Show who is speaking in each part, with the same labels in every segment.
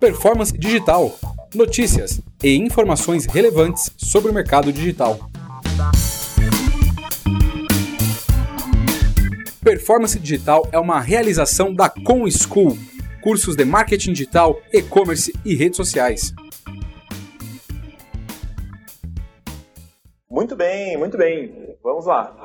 Speaker 1: Performance Digital. Notícias e informações relevantes sobre o mercado digital. Performance Digital é uma realização da Com School, cursos de marketing digital, e-commerce e redes sociais.
Speaker 2: Muito bem, muito bem. Vamos lá.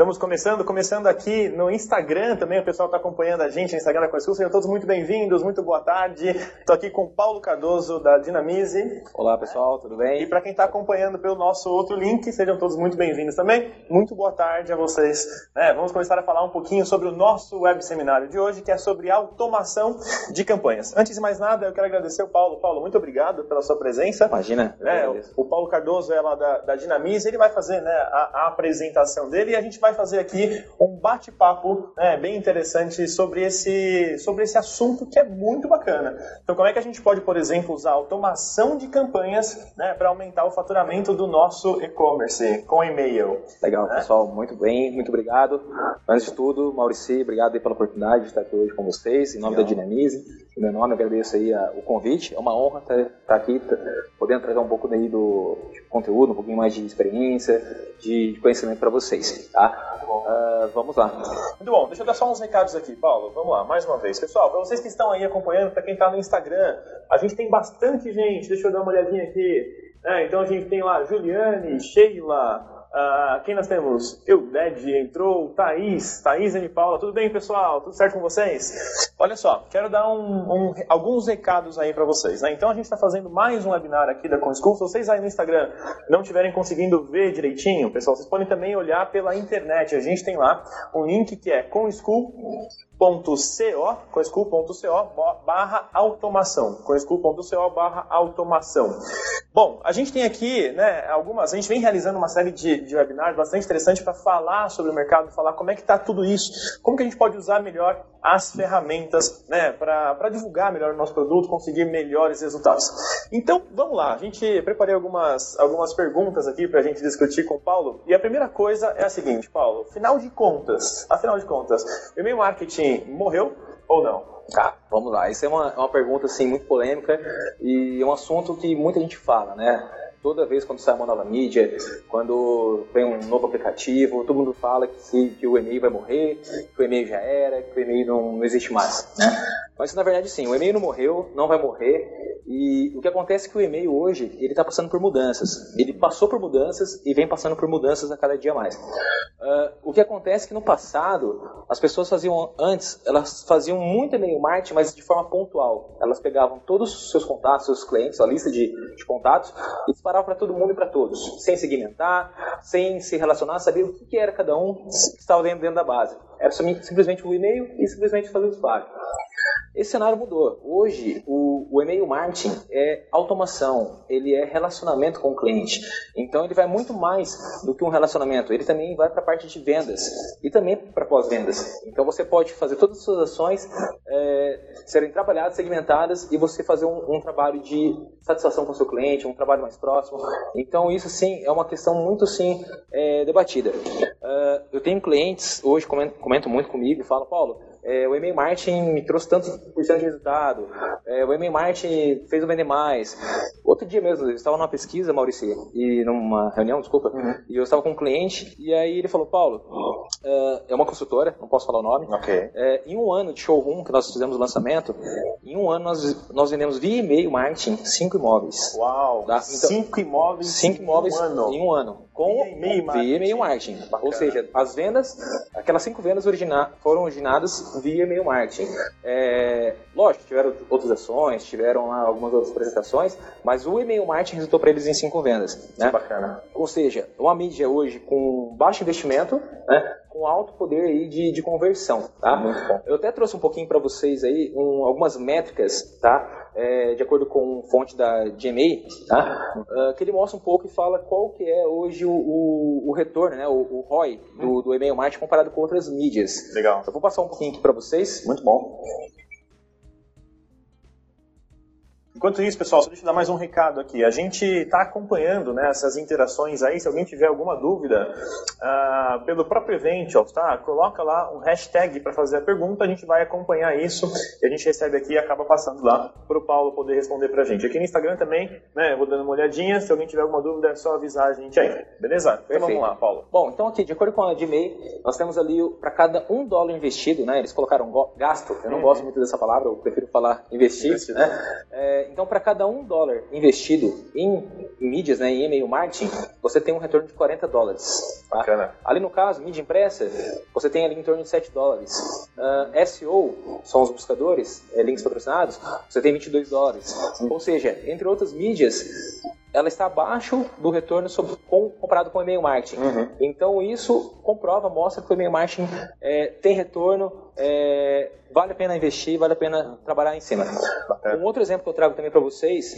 Speaker 2: Estamos começando, começando aqui no Instagram também, o pessoal está acompanhando a gente no Instagram da Coiscool. Sejam todos muito bem-vindos, muito boa tarde. Estou aqui com o Paulo Cardoso, da Dinamize.
Speaker 3: Olá, pessoal, tudo bem?
Speaker 2: E para quem está acompanhando pelo nosso outro link, sejam todos muito bem-vindos também. Muito boa tarde a vocês. É, vamos começar a falar um pouquinho sobre o nosso web seminário de hoje, que é sobre automação de campanhas. Antes de mais nada, eu quero agradecer o Paulo. Paulo, muito obrigado pela sua presença.
Speaker 3: Imagina.
Speaker 2: É, o, Paulo Cardoso é lá da, da Dinamize, ele vai fazer né, a, a apresentação dele e a gente vai fazer aqui um bate-papo né, bem interessante sobre esse, sobre esse assunto que é muito bacana. Então, como é que a gente pode, por exemplo, usar automação de campanhas né, para aumentar o faturamento do nosso e-commerce com e-mail?
Speaker 3: Legal, né? pessoal, muito bem, muito obrigado. Antes de tudo, Maurici, obrigado pela oportunidade de estar aqui hoje com vocês, em nome Legal. da Dinamize. Meu nome, agradeço aí a, o convite. É uma honra estar, estar aqui, estar, podendo trazer um pouco daí do conteúdo, um pouquinho mais de experiência, de, de conhecimento para vocês, tá? Uh, vamos lá.
Speaker 2: Muito bom, deixa eu dar só uns recados aqui, Paulo. Vamos lá, mais uma vez. Pessoal, para vocês que estão aí acompanhando, para quem está no Instagram, a gente tem bastante gente. Deixa eu dar uma olhadinha aqui. É, então a gente tem lá Juliane, Sheila, Uh, quem nós temos? Euded entrou, Thaís, Thaís e Paula. Tudo bem, pessoal? Tudo certo com vocês? Olha só, quero dar um, um, alguns recados aí para vocês. Né? Então a gente está fazendo mais um webinar aqui da ConSchool. Se vocês aí no Instagram não estiverem conseguindo ver direitinho, pessoal, vocês podem também olhar pela internet. A gente tem lá um link que é conschool.co, conschool.co barra automação. conschool.co barra automação. Bom, a gente tem aqui, né, algumas, a gente vem realizando uma série de, de webinars bastante interessantes para falar sobre o mercado, falar como é que está tudo isso, como que a gente pode usar melhor as ferramentas, né, para divulgar melhor o nosso produto, conseguir melhores resultados. Então, vamos lá, a gente preparei algumas, algumas perguntas aqui para a gente discutir com o Paulo, e a primeira coisa é a seguinte, Paulo, final de contas, afinal de contas, o e-mail marketing morreu ou não?
Speaker 3: Tá, vamos lá. Isso é uma, é uma pergunta assim, muito polêmica e é um assunto que muita gente fala, né? Toda vez quando sai uma nova mídia, quando vem um novo aplicativo, todo mundo fala que, que o e-mail vai morrer, que o e-mail já era, que o e-mail não, não existe mais. Né? Mas na verdade sim, o e-mail não morreu, não vai morrer. E o que acontece é que o e-mail hoje ele está passando por mudanças. Ele passou por mudanças e vem passando por mudanças a cada dia mais. Uh, o que acontece é que no passado as pessoas faziam antes, elas faziam muito e-mail marketing, mas de forma pontual. Elas pegavam todos os seus contatos, seus clientes, a lista de, de contatos e para todo mundo e para todos, sem segmentar, sem se relacionar, saber o que, que era cada um que estava dentro, dentro da base. Era simplesmente o e-mail e simplesmente fazer o disparo. Esse cenário mudou. Hoje, o, o, e-mail marketing é automação, ele é relacionamento com o cliente. Então, ele vai muito mais do que um relacionamento. Ele também vai para a parte de vendas e também para pós-vendas. Então, você pode fazer todas as suas ações é, serem trabalhadas, segmentadas e você fazer um, um trabalho de satisfação com o seu cliente, um trabalho mais próximo. Então, isso sim é uma questão muito sim é, debatida. Uh, eu tenho clientes hoje comentam muito comigo e falam, Paulo, é, o e-mail marketing me trouxe tantos por cento de resultado, é, o e-mail marketing fez eu vender mais. Outro dia mesmo, eu estava numa pesquisa, Maurício, e numa reunião, desculpa, uhum. e eu estava com um cliente, e aí ele falou, Paulo, uh, é uma consultora, não posso falar o nome,
Speaker 2: okay.
Speaker 3: é, em um ano de showroom que nós fizemos o lançamento, em um ano nós, nós vendemos via e-mail marketing cinco imóveis.
Speaker 2: Uau! Tá? Então, cinco imóveis,
Speaker 3: cinco imóveis em um ano. Em um ano com via e-mail marketing. Ou seja, as vendas, aquelas cinco vendas origina foram originadas via e-mail marketing. É, lógico, tiveram outras ações, tiveram lá algumas outras apresentações, mas o e-mail marketing resultou para eles em cinco vendas. Né?
Speaker 2: Bacana.
Speaker 3: Ou seja, uma mídia hoje com baixo investimento, né? com alto poder aí de, de conversão, tá?
Speaker 2: Muito bom.
Speaker 3: Eu até trouxe um pouquinho para vocês aí um, algumas métricas, tá? É, de acordo com fonte da GMA, tá? Uh, que ele mostra um pouco e fala qual que é hoje o, o, o retorno, né? O, o ROI do, do e-mail marketing comparado com outras mídias.
Speaker 2: Legal.
Speaker 3: Então, vou passar um pouquinho aqui para vocês.
Speaker 2: Muito bom. Enquanto isso, pessoal, só deixa eu dar mais um recado aqui. A gente está acompanhando né, essas interações aí. Se alguém tiver alguma dúvida, uh, pelo próprio Eventials, tá? Coloca lá um hashtag para fazer a pergunta, a gente vai acompanhar isso e a gente recebe aqui e acaba passando lá para o Paulo poder responder para a gente. Aqui no Instagram também, né, eu vou dando uma olhadinha. Se alguém tiver alguma dúvida, é só avisar a gente aí. Beleza? Então vamos lá, Paulo.
Speaker 3: Bom, então aqui, de acordo com a Gmail, nós temos ali para cada um dólar investido, né? Eles colocaram gasto, eu não uhum. gosto muito dessa palavra, eu prefiro falar investir, investido. né? É, então, para cada um dólar investido em, mídias, né, em e-mail marketing, você tem um retorno de 40 dólares. Tá? Ali no caso, mídia impressa, você tem ali em torno de 7 dólares. Uh, ah, SEO, são os buscadores, é, links patrocinados, você tem 22 dólares. Ou seja, entre outras mídias, ela está abaixo do retorno sobre, com, comparado com o e-mail marketing. Uhum. Então isso comprova, mostra que o e-mail marketing é, tem retorno, é, vale a pena investir, vale a pena trabalhar em cima. Um outro exemplo que eu trago também para vocês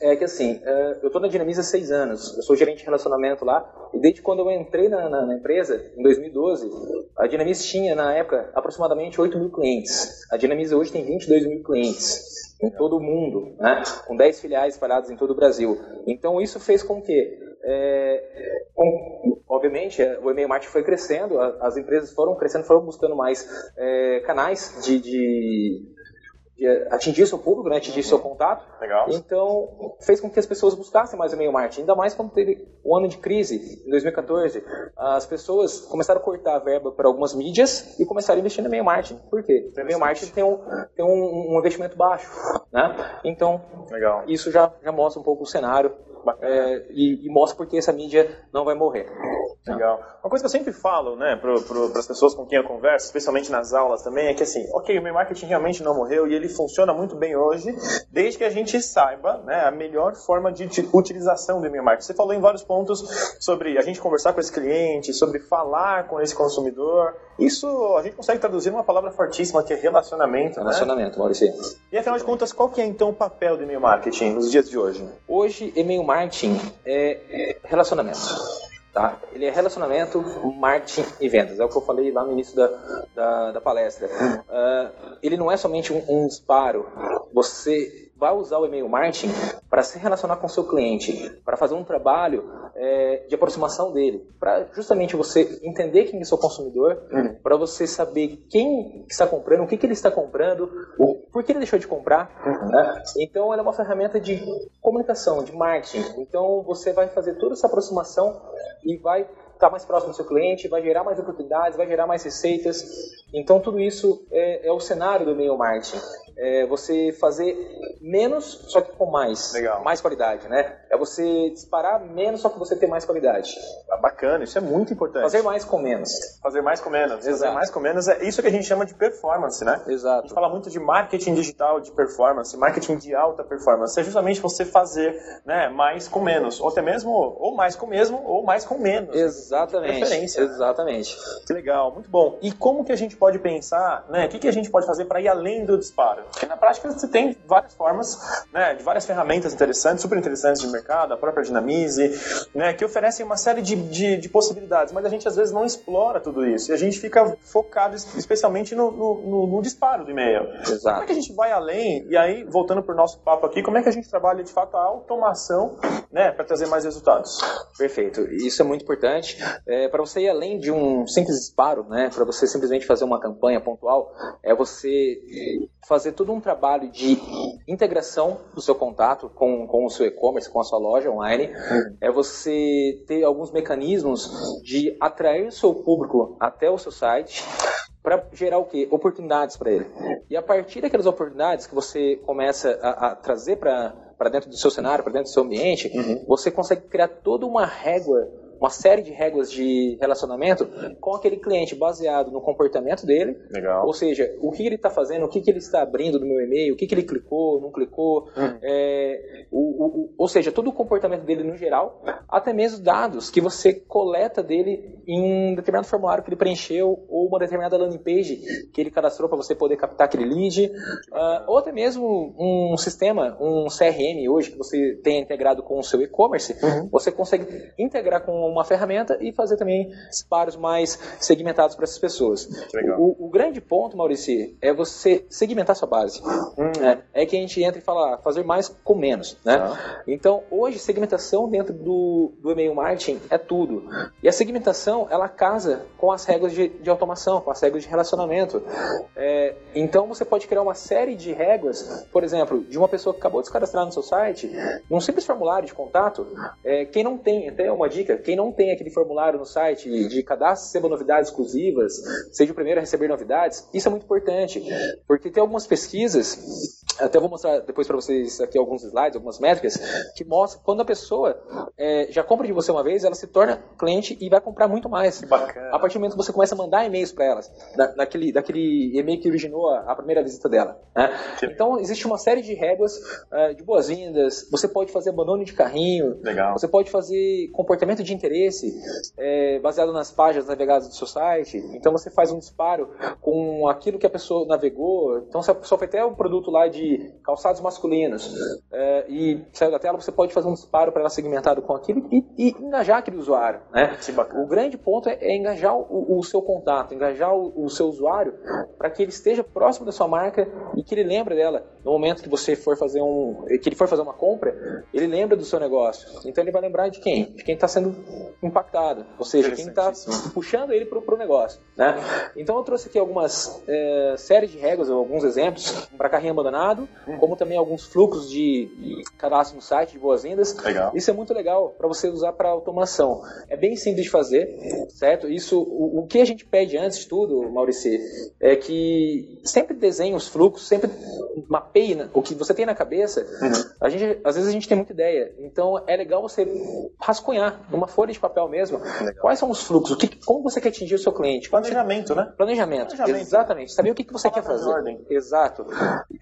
Speaker 3: é que assim, é, eu estou na Dinamiza há seis anos, eu sou gerente de relacionamento lá, e desde quando eu entrei na, na, na empresa, em 2012, a Dinamiza tinha na época aproximadamente 8 mil clientes. A Dinamiza hoje tem 22 mil clientes em todo o mundo, né? com 10 filiais espalhadas em todo o Brasil. Então isso fez com que, é, com, obviamente, é, o e-mail marketing foi crescendo, as empresas foram crescendo, foram buscando mais é, canais de, de de atingir seu público, né, atingir seu contato.
Speaker 2: Legal.
Speaker 3: Então, fez com que as pessoas buscassem mais e-mail marketing. Ainda mais quando teve o um ano de crise, em 2014. As pessoas começaram a cortar a verba para algumas mídias e começaram a investir no e-mail marketing. Por quê? O e-mail marketing tem um, tem um, um investimento baixo. Né? Então, Legal. isso já, já mostra um pouco o cenário é, e, e, mostra porque essa mídia não vai morrer.
Speaker 2: Legal. Uma coisa que eu sempre falo, né, para as pessoas com quem eu converso, especialmente nas aulas também, é que assim, ok, o meu marketing realmente não morreu e ele funciona muito bem hoje, desde que a gente saiba, né, a melhor forma de utilização do e-mail marketing. Você falou em vários pontos sobre a gente conversar com esse cliente, sobre falar com esse consumidor. Isso a gente consegue traduzir numa palavra fortíssima que é relacionamento.
Speaker 3: Né? Relacionamento, né? Maurício.
Speaker 2: E afinal de contas, qual que é então o papel do e-mail marketing nos dias de hoje?
Speaker 3: Hoje, e-mail marketing é relacionamento. Tá? Ele é relacionamento, marketing e vendas. É o que eu falei lá no início da, da, da palestra. Uh, ele não é somente um, um disparo. Você vai usar o e-mail marketing para se relacionar com o seu cliente, para fazer um trabalho é, de aproximação dele, para justamente você entender quem é seu consumidor, uhum. para você saber quem está comprando, o que, que ele está comprando, o, por que ele deixou de comprar. Uhum. Né? Então, ela é uma ferramenta de comunicação, de marketing. Então, você vai fazer toda essa aproximação e vai estar mais próximo do seu cliente, vai gerar mais oportunidades, vai gerar mais receitas. Então, tudo isso é, é o cenário do e-mail marketing é você fazer menos, só que com mais.
Speaker 2: Legal.
Speaker 3: Mais qualidade, né? É você disparar menos, só que você ter mais qualidade.
Speaker 2: Ah, bacana, isso é muito importante.
Speaker 3: Fazer mais com menos.
Speaker 2: Fazer mais com menos. Exato. Fazer mais com menos é isso que a gente chama de performance, né?
Speaker 3: Exato.
Speaker 2: A gente fala muito de marketing digital de performance, marketing de alta performance. É justamente você fazer né, mais com menos. Ou até mesmo, ou mais com mesmo, ou mais com menos.
Speaker 3: Exatamente.
Speaker 2: Preferência.
Speaker 3: Exatamente.
Speaker 2: Que legal, muito bom. E como que a gente pode pensar, né? O que, que a gente pode fazer para ir além do disparo? Porque na prática você tem várias formas, né, de várias ferramentas interessantes, super interessantes de mercado, a própria Dinamize, né, que oferecem uma série de, de, de, possibilidades, mas a gente às vezes não explora tudo isso e a gente fica focado especialmente no, no, no, no disparo do e-mail.
Speaker 3: Exato.
Speaker 2: Como é que a gente vai além? E aí, voltando para o nosso papo aqui, como é que a gente trabalha de fato a automação né, para trazer mais resultados?
Speaker 3: Perfeito. Isso é muito importante. É, para você ir além de um simples disparo, né, para você simplesmente fazer uma campanha pontual, é você fazer todo um trabalho de integração do seu contato com, com o seu e-commerce, com a sua loja online. É você ter alguns mecanismos de atrair o seu público até o seu site para gerar o quê? Oportunidades para ele. E a partir daquelas oportunidades que você começa a, a trazer para dentro do seu cenário, para dentro do seu ambiente, uhum. você consegue criar toda uma régua uma série de regras de relacionamento com aquele cliente baseado no comportamento dele.
Speaker 2: Legal.
Speaker 3: Ou seja, o que ele está fazendo, o que, que ele está abrindo no meu e-mail, o que, que ele clicou, não clicou. Hum. É, o, o, ou seja, todo o comportamento dele no geral, até mesmo dados que você coleta dele em um determinado formulário que ele preencheu ou uma determinada landing page que ele cadastrou para você poder captar aquele lead. Uh, ou até mesmo um sistema, um CRM hoje que você tem integrado com o seu e-commerce, uhum. você consegue integrar com uma ferramenta e fazer também disparos mais segmentados para essas pessoas. O, o, grande ponto, Maurício, é você segmentar sua base. Hum. É, é, que a gente entra e fala ah, fazer mais com menos. Né? Ah. Então, hoje, segmentação dentro do, do e-mail marketing é tudo. E a segmentação, ela casa com as regras de, de automação, com as regras de relacionamento. É, então, você pode criar uma série de regras, por exemplo, de uma pessoa que acabou de se cadastrar no seu site, num simples formulário de contato, é, quem não tem, até uma dica, quem não tem aquele formulário no site de cadastro, receba novidades exclusivas, seja o primeiro a receber novidades, isso é muito importante, porque tem algumas pesquisas, até vou mostrar depois para vocês aqui alguns slides, algumas métricas, que mostram quando a pessoa é, já compra de você uma vez, ela se torna cliente e vai comprar muito mais.
Speaker 2: Bacana.
Speaker 3: A partir do momento que você começa a mandar e-mails para elas, da, daquele, daquele e-mail que originou a, a primeira visita dela. Né? Então, existe uma série de regras uh, de boas-vindas, você pode fazer abandono de carrinho,
Speaker 2: Legal.
Speaker 3: você pode fazer comportamento de interesse é, baseado nas páginas navegadas do seu site. Então, você faz um disparo com aquilo que a pessoa navegou. Então, se a pessoa foi até um produto lá de calçados masculinos é, e saiu da tela, você pode fazer um disparo para ela segmentado com aquilo e, e engajar aquele usuário. Né? O grande ponto é, é engajar o, o, seu contato, engajar o, o seu usuário para que ele esteja próximo da sua marca e que ele lembre dela no momento que você for fazer um, que ele for fazer uma compra, ele lembra do seu negócio. Então ele vai lembrar de quem? De quem está sendo impactado, ou seja, quem está puxando ele para o negócio. Né? Então eu trouxe aqui algumas é, séries de regras, alguns exemplos para carrinho abandonado, como também alguns fluxos de cadastro no site de boas-vindas. Isso é muito legal para você usar para automação. É bem simples de fazer, certo? Isso, o, o que a gente pede antes de tudo, Maurício, é que sempre desenhe os fluxos, sempre mapeie o que você tem na cabeça. Uhum. A gente, às vezes a gente tem muita ideia. Então é legal você rascunhar numa folha de papel mesmo. Legal. Quais são os fluxos? O que, como você quer atingir o seu cliente?
Speaker 2: Planejamento,
Speaker 3: você...
Speaker 2: né?
Speaker 3: Planejamento. Planejamento. Exatamente. Saber o que, que você quer fazer. Ordem. Exato.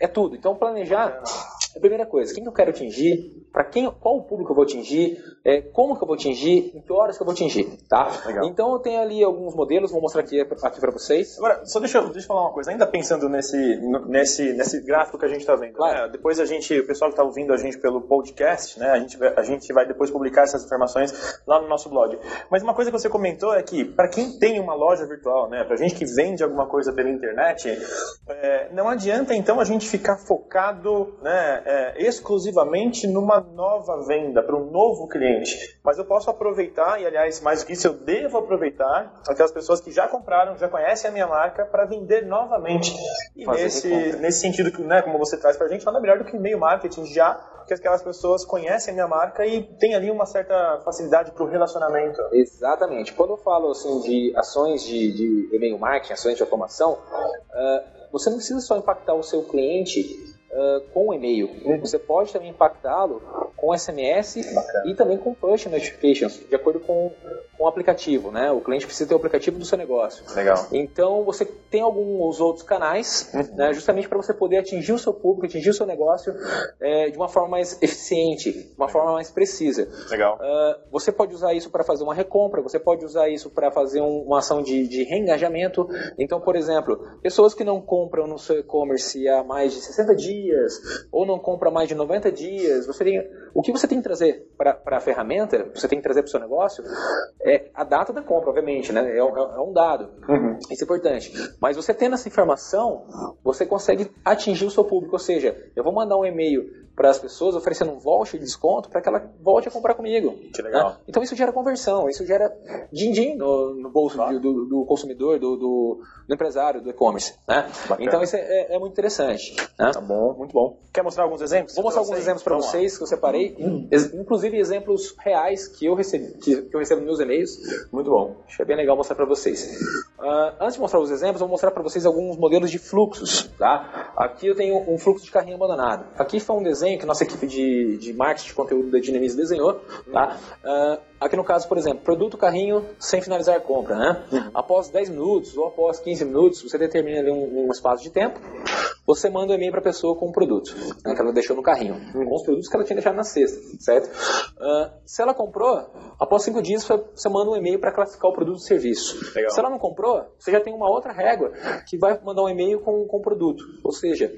Speaker 3: É tudo. Então planejar é a primeira coisa. Quem que eu quero atingir? Para quem, qual o público eu vou atingir? É, como que eu vou atingir? Em que horas que eu vou atingir? Tá? Legal. Então eu tenho ali alguns modelos. Vou mostrar aqui, aqui para vocês.
Speaker 2: Agora, só deixa eu, deixa eu falar uma coisa. Ainda pensando nesse, nesse, nesse gráfico que a gente está vendo. Claro. Né? Depois a gente, o pessoal que está ouvindo a gente pelo podcast, né? A gente, a gente vai depois publicar essas informações lá no nosso blog. Mas uma coisa que você comentou é que para quem tem uma loja virtual, né? Para gente que vende alguma coisa pela internet, é, não adianta então a gente ficar focado, né? É, exclusivamente numa nova venda para um novo cliente. Mas eu posso aproveitar e aliás mais do que isso eu devo aproveitar aquelas pessoas que já compraram, já conhecem a minha marca para vender novamente. E nesse, nesse sentido né? Como você traz para a gente, nada melhor do que e-mail marketing já que aquelas pessoas conhecem a minha marca e tem ali uma certa facilidade para o relacionamento.
Speaker 3: Exatamente. Quando eu falo assim de ações de, de e-mail marketing, ações de automação, uh, você não precisa só impactar o seu cliente Uh, com e-mail. Uhum. Você pode também impactá-lo com SMS Bacana. e também com push notifications, de acordo com com o aplicativo, né? O cliente precisa ter o aplicativo do seu negócio.
Speaker 2: Legal.
Speaker 3: Então você tem alguns outros canais, uhum. né, justamente para você poder atingir o seu público, atingir o seu negócio é, de uma forma mais eficiente, de uma forma mais precisa.
Speaker 2: Legal. Uh,
Speaker 3: você pode usar isso para fazer uma recompra, você pode usar isso para fazer um, uma ação de, de reengajamento. Então, por exemplo, pessoas que não compram no seu e-commerce há mais de 60 dias ou não compram há mais de 90 dias, você tem, o que você tem que trazer para a ferramenta, você tem que trazer para o seu negócio, é a data da compra, obviamente, né? É, é, é um dado. Uhum. Isso é importante. Mas você tendo essa informação, você consegue atingir o seu público. Ou seja, eu vou mandar um e-mail para as pessoas oferecendo um voucher de desconto para que ela volte a comprar comigo.
Speaker 2: Que legal.
Speaker 3: Né? Então isso gera conversão, isso gera din-din no, no, bolso claro. do, do, consumidor, do, do, do empresário, do e-commerce. Né? Então isso é, é, é muito interessante. Né?
Speaker 2: Tá bom, muito bom. Quer mostrar alguns exemplos?
Speaker 3: Vou mostrar alguns exemplos para vocês que eu separei, hum. inclusive exemplos reais que eu, recebi, que, que eu recebo nos meus e-mails. Muito bom. Que é bem legal mostrar para vocês. Uh, antes de mostrar os exemplos, vou mostrar para vocês alguns modelos de fluxos. Tá? Aqui eu tenho um fluxo de carrinho abandonado. Aqui foi um desenho que nossa equipe de, de marketing de conteúdo da Dynamics desenhou. Tá? Uh, aqui no caso, por exemplo, produto carrinho sem finalizar a compra. Né? Uhum. Após 10 minutos ou após 15 minutos, você determina ali um, um espaço de tempo você manda um e-mail para a pessoa com um produto né, que ela deixou no carrinho, com os produtos que ela tinha deixado na cesta, certo? Uh, se ela comprou, após cinco dias você manda um e-mail para classificar o produto e serviço. Legal. Se ela não comprou, você já tem uma outra régua que vai mandar um e-mail com, com o produto. Ou seja,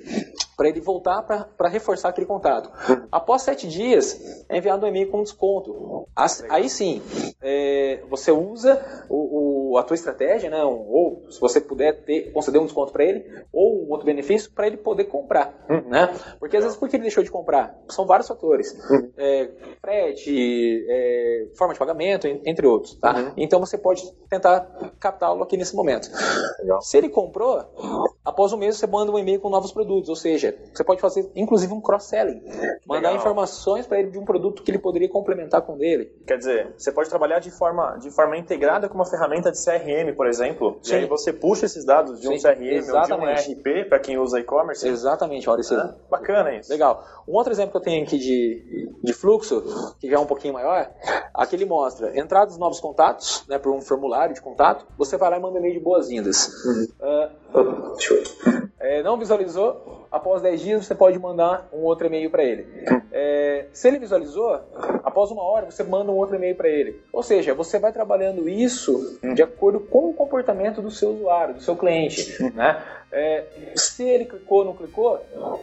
Speaker 3: para ele voltar para reforçar aquele contato. Após sete dias, é enviado um e-mail com desconto. Aí sim, é, você usa o, o, a tua estratégia, né, ou se você puder ter, conceder um desconto para ele, ou um outro benefício, para ele poder comprar. Né? Porque às vezes, por que ele deixou de comprar? São vários fatores. É, frete, é, forma de pagamento, entre outros. Tá? Uhum. Então você pode tentar captá-lo aqui nesse momento. Legal. Se ele comprou, após um mês você manda um e-mail com novos produtos, ou seja, você pode fazer inclusive um cross-selling. Mandar Legal. informações para ele de um produto que ele poderia complementar com dele.
Speaker 2: Quer dizer, você pode trabalhar de forma, de forma integrada com uma ferramenta de CRM, por exemplo. Sim. E aí você puxa esses dados de um Sim, CRM exatamente. ou de um RP para quem usa e-commerce.
Speaker 3: Exatamente, Maurício.
Speaker 2: Ah, bacana isso.
Speaker 3: Legal. Um outro exemplo que eu tenho aqui de, de fluxo, que já é um pouquinho maior, aqui ele mostra entradas novos contatos, né, por um formulário de contato, você vai lá e manda e-mail de boas-vindas. Uhum. Uh, deixa eu é, não visualizou, após 10 dias você pode mandar um outro e-mail para ele. É, se ele visualizou, após uma hora você manda um outro e-mail para ele. Ou seja, você vai trabalhando isso de acordo com o comportamento do seu usuário, do seu cliente. Né? É, se ele clicou, não clicou,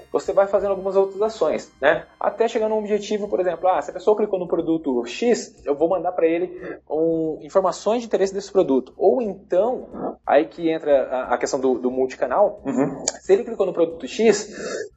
Speaker 3: você vai fazendo algumas outras ações, né? Até chegar num objetivo, por exemplo, ah, se a pessoa clicou no produto X, eu vou mandar para ele um, informações de interesse desse produto. Ou então, aí que entra a, a questão do, do multicanal, uhum. se ele clicou no produto X,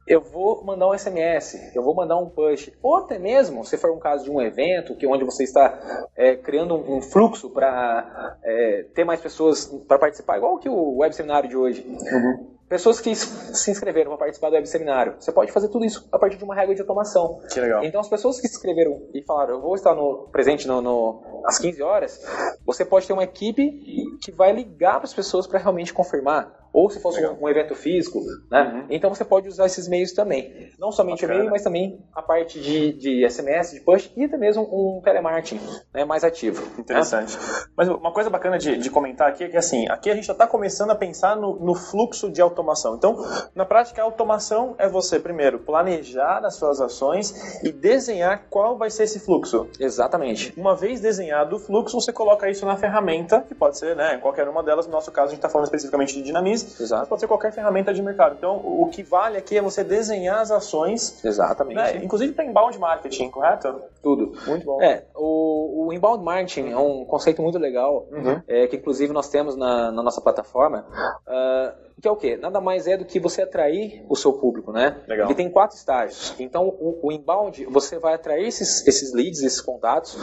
Speaker 3: eu vou mandar um SMS, eu vou mandar um push. Ou até mesmo, se for um caso de um evento, que onde você está é, criando um, um fluxo para é, ter mais pessoas para participar, igual que o web seminário de hoje. Uhum pessoas que se inscreveram para participar do web seminário. Você pode fazer tudo isso a partir de uma regra de automação.
Speaker 2: Que legal.
Speaker 3: Então, as pessoas que se inscreveram e falaram, eu vou estar no, presente no, no, às 15 horas, você pode ter uma equipe que vai ligar para as pessoas para realmente confirmar ou se fosse um, um, evento físico, né? Uhum. Então você pode usar esses meios também. Não somente o e-mail, mas também a parte de, de SMS, de push e até mesmo um telemarketing né, mais ativo.
Speaker 2: Né? Interessante. Né? Mas uma coisa bacana de, de, comentar aqui é que assim, aqui a gente já está começando a pensar no, no, fluxo de automação. Então, na prática, a automação é você, primeiro, planejar as suas ações e desenhar qual vai ser esse fluxo.
Speaker 3: Exatamente.
Speaker 2: Uma vez desenhado o fluxo, você coloca isso na ferramenta, que pode ser né, qualquer uma delas. No nosso caso, a gente está falando especificamente de dinamismo Exato. pode ser qualquer ferramenta de mercado. Então, o que vale aqui é você desenhar as ações.
Speaker 3: Exatamente. Né?
Speaker 2: Inclusive para inbound marketing, correto?
Speaker 3: Tudo. Muito bom. É, o, o inbound marketing é um conceito muito legal, uhum. é, que inclusive nós temos na, na nossa plataforma. Uh, que é o quê? Nada mais é do que você atrair o seu público, né? Legal. Ele tem quatro estágios. Então, o, o, inbound, você vai atrair esses, esses leads, esses contatos,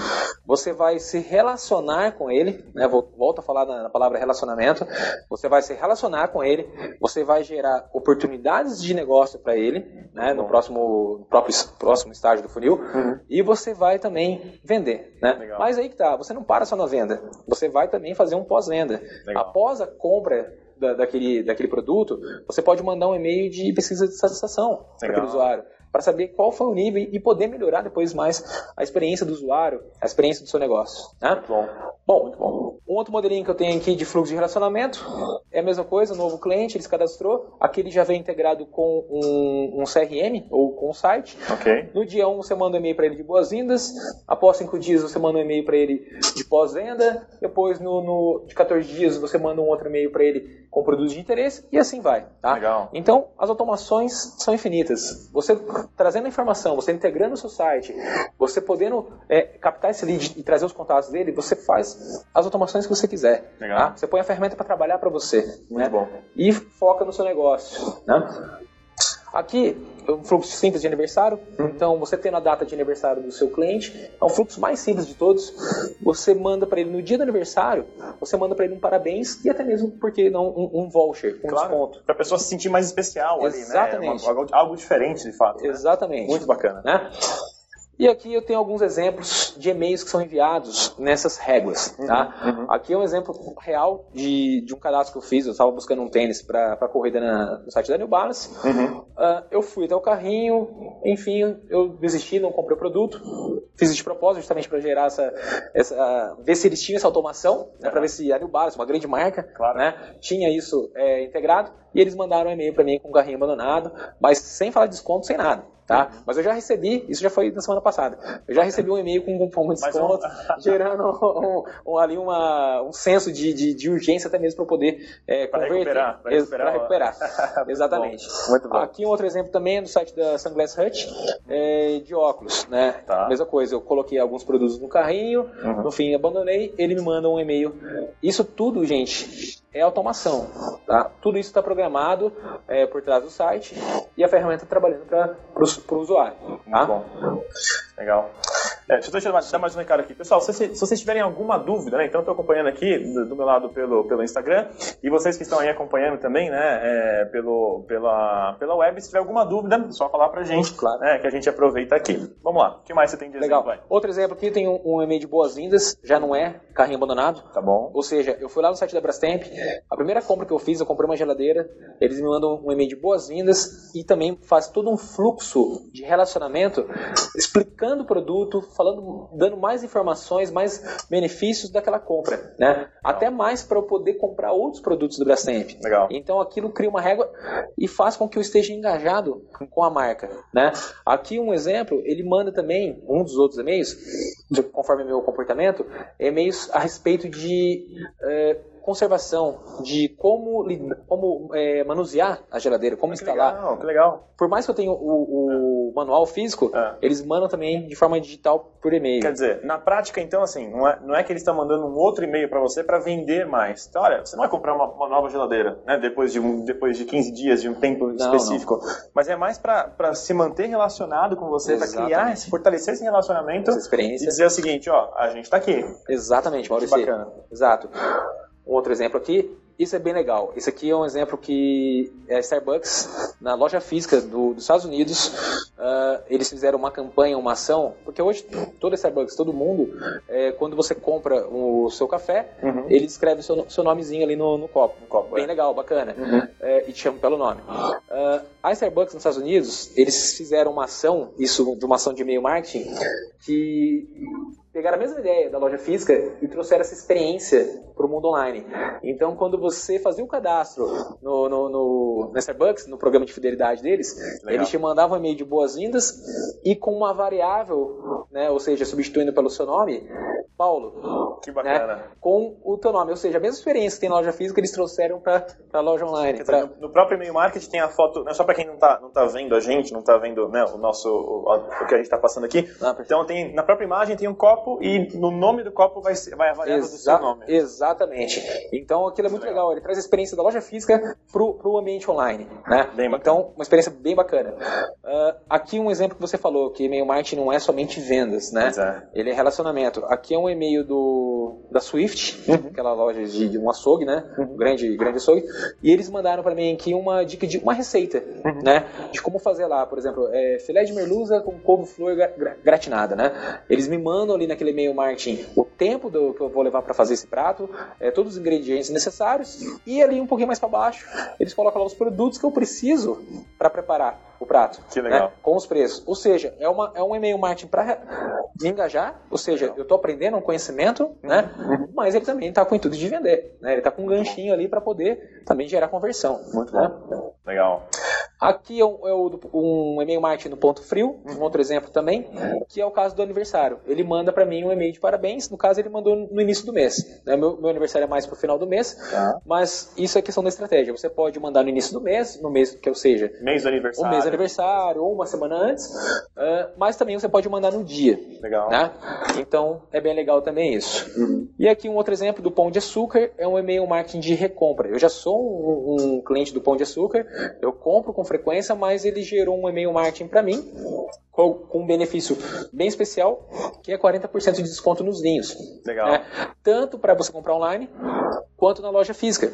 Speaker 3: você vai se relacionar com ele, né? Volto a falar na, na palavra relacionamento. Você vai se relacionar com ele, você vai gerar oportunidades de negócio para ele, né? No próximo, no próprio, próximo estágio do funil. Uhum. E você vai também vender, né? Legal. Mas aí que tá, você não para só na venda. Você vai também fazer um pós-venda. Após a compra da, daquele, daquele produto, você pode mandar um e-mail de pesquisa de satisfação para aquele usuário para saber qual foi o nível e poder melhorar depois mais a experiência do usuário, a experiência do seu negócio. Né? Muito bom. Bom, muito bom. Um outro modelinho que eu tenho aqui de fluxo de relacionamento é a mesma coisa, novo cliente, ele se cadastrou, aqui ele já vem integrado com um, um CRM ou com um site.
Speaker 2: Okay.
Speaker 3: No dia 1 um, você manda um e-mail para ele de boas-vindas, após 5 dias você manda um e-mail para ele de pós-venda, depois no, no, de 14 dias você manda um outro e-mail para ele com produtos de interesse e assim vai. Tá?
Speaker 2: Legal.
Speaker 3: Então as automações são infinitas. Você trazendo a informação, você integrando o seu site, você podendo é, captar esse lead e trazer os contatos dele, você faz as automações que você quiser. Tá? Você põe a ferramenta para trabalhar para você.
Speaker 2: Muito né? bom.
Speaker 3: E foca no seu negócio. Né? Aqui, é um fluxo simples de aniversário. Uhum. Então, você tendo a data de aniversário do seu cliente, é um fluxo mais simples de todos. Você manda para ele no dia do aniversário, você manda para ele um parabéns e até mesmo, porque não, um, um voucher, um claro, desconto.
Speaker 2: Para a pessoa se sentir mais especial
Speaker 3: Exatamente. ali,
Speaker 2: né? Exatamente. algo, algo, diferente, de fato.
Speaker 3: Né? Exatamente.
Speaker 2: Muito bacana.
Speaker 3: Né? E aqui eu tenho alguns exemplos de e-mails que são enviados nessas réguas. Tá? Uhum. Aqui é um exemplo real de, de um cadastro que eu fiz. Eu estava buscando um tênis para corrida na, no site da New Balance. Uhum. Uh, eu fui até o carrinho, enfim, eu desisti, não comprei o produto. Fiz isso de propósito, justamente para gerar essa, essa. ver se eles tinham essa automação, né, para ver se a New Balance, uma grande marca, claro. né, tinha isso é, integrado. E eles mandaram um e-mail para mim com o carrinho abandonado, mas sem falar de desconto, sem nada tá? Mas eu já recebi, isso já foi na semana passada, eu já recebi um e-mail com um cupom de desconto, gerando um, um, ali uma, um senso de, de, de urgência até mesmo para poder é,
Speaker 2: pra converter. Recuperar,
Speaker 3: para recuperar. recuperar. Exatamente.
Speaker 2: Muito bom, muito bom.
Speaker 3: Aqui um outro exemplo também do site da Sunglass Hut, é, de óculos, né? Tá. Mesma coisa, eu coloquei alguns produtos no carrinho, uhum. no fim abandonei, ele me manda um e-mail. Isso tudo, gente, é automação. Tá? Tudo isso está programado é, por trás do site e a ferramenta trabalhando para o usuário. Tá?
Speaker 2: Muito bom. Legal. É, deixa eu dar mais um recado aqui. Pessoal, se, se vocês tiverem alguma dúvida, né, então estou acompanhando aqui do, do, meu lado pelo, pelo Instagram e vocês que estão aí acompanhando também, né, é, pelo, pela, pela web, se tiver alguma dúvida, é só falar pra gente, claro. né, que a gente aproveita aqui. Vamos lá, o que mais você tem de
Speaker 3: Legal. exemplo? Outro exemplo aqui, tem um, um e-mail de boas-vindas, já não é carrinho abandonado.
Speaker 2: Tá bom.
Speaker 3: Ou seja, eu fui lá no site da Brastemp, a primeira compra que eu fiz, eu comprei uma geladeira, eles me mandam um e-mail de boas-vindas e também faz todo um fluxo de relacionamento explicando o produto, falando, dando mais informações, mais benefícios daquela compra, né? Até mais para eu poder comprar outros produtos do Brastemp.
Speaker 2: Legal.
Speaker 3: Então aquilo cria uma régua e faz com que eu esteja engajado com a marca, né? Aqui um exemplo, ele manda também um dos outros e-mails, conforme meu comportamento, e-mails a respeito de é, conservação, de como, como é, manusear a geladeira, como que instalar.
Speaker 2: Legal, que legal.
Speaker 3: Por mais que eu tenha o, o manual físico, é. eles mandam também de forma digital por e-mail.
Speaker 2: Quer dizer, na prática, então, assim, não é, não é que eles estão mandando um outro e-mail para você para vender mais. Então, olha, você não vai comprar uma, uma, nova geladeira, né, depois de, um, depois de 15 dias, de um tempo não, específico. Não. Mas é mais para se manter relacionado com você, para criar, fortalecer esse relacionamento e dizer o seguinte, ó, a gente está aqui.
Speaker 3: Exatamente, Maurício. Que bacana. Exato. Um outro exemplo aqui, isso é bem legal. Esse aqui é um exemplo que é Starbucks, na loja física do, dos Estados Unidos, uh, eles fizeram uma campanha, uma ação, porque hoje toda Starbucks, todo mundo, é, quando você compra o seu café, uhum. ele escreve o seu, seu nomezinho ali no, no copo. No copo bem é. legal, bacana. Uhum. É, e te chama pelo nome. Uh, a Starbucks nos Estados Unidos, eles fizeram uma ação, isso de uma ação de e-mail marketing, que pegaram a mesma ideia da loja física e trouxeram essa experiência para o mundo online. Então, quando você fazia o cadastro no, no, no, no Starbucks, no programa de fidelidade deles, Legal. eles te mandavam um e-mail de boas-vindas e com uma variável, né, ou seja, substituindo pelo seu nome, Paulo.
Speaker 2: Que bacana.
Speaker 3: Né, com o teu nome. Ou seja, a mesma experiência que tem na loja física, eles trouxeram para a loja online.
Speaker 2: Pra... no, próprio e-mail marketing tem a foto, né, só para quem não está não tá vendo a gente, não está vendo né, o nosso o, o, que a gente está passando aqui. Ah, então, tem, na própria imagem tem um copo e no nome do copo vai, vai a variável Exa do seu nome.
Speaker 3: Exatamente. Então, aquilo é muito legal. legal. Ele traz a experiência da loja física para o ambiente online. Né? então, uma experiência bem bacana. Uh, aqui um exemplo que você falou, que e-mail marketing não é somente vendas, né?
Speaker 2: É.
Speaker 3: Ele é relacionamento. Aqui é um e-mail do, da Swift, uhum. aquela loja de, de um açougue, né? Uhum. Grande, grande açougue. E eles mandaram para mim aqui uma dica de uma receita, uhum. né? De como fazer lá, por exemplo, é, filé de merluza com couve-flor gratinada, né? Eles me mandam ali naquele e-mail marketing o tempo do, que eu vou levar para fazer esse prato, é, todos os ingredientes necessários e ali um pouquinho mais para baixo eles colocam lá os produtos que eu preciso para preparar o prato.
Speaker 2: Que legal.
Speaker 3: Né, com os preços. Ou seja, é, uma, é um e-mail marketing para me engajar, ou seja, legal. eu estou aprendendo um conhecimento, né? Uhum. Mas ele também está com o intuito de vender. Né? Ele está com um ganchinho ali para poder também gerar conversão.
Speaker 2: Muito
Speaker 3: né?
Speaker 2: bom. Legal.
Speaker 3: Aqui é, um, é um e-mail marketing no ponto frio, um outro exemplo também, que é o caso do aniversário. Ele manda para mim um e-mail de parabéns, no caso ele mandou no início do mês. Né? Meu, meu aniversário é mais pro final do mês, tá. mas isso é questão da estratégia. Você pode mandar no início do mês, no mês que eu seja.
Speaker 2: Mês do aniversário.
Speaker 3: Um mês do aniversário, ou uma semana antes, uh, mas também você pode mandar no dia.
Speaker 2: Legal.
Speaker 3: Né? Então é bem legal também isso. Uhum. E aqui um outro exemplo do Pão de Açúcar é um e-mail marketing de recompra. Eu já sou um, um cliente do Pão de Açúcar, eu compro com frequência, mas ele gerou um e-mail marketing para mim com, um benefício bem especial, que é 40% de desconto nos vinhos.
Speaker 2: Legal.
Speaker 3: Né? Tanto para você comprar online, quanto na loja física.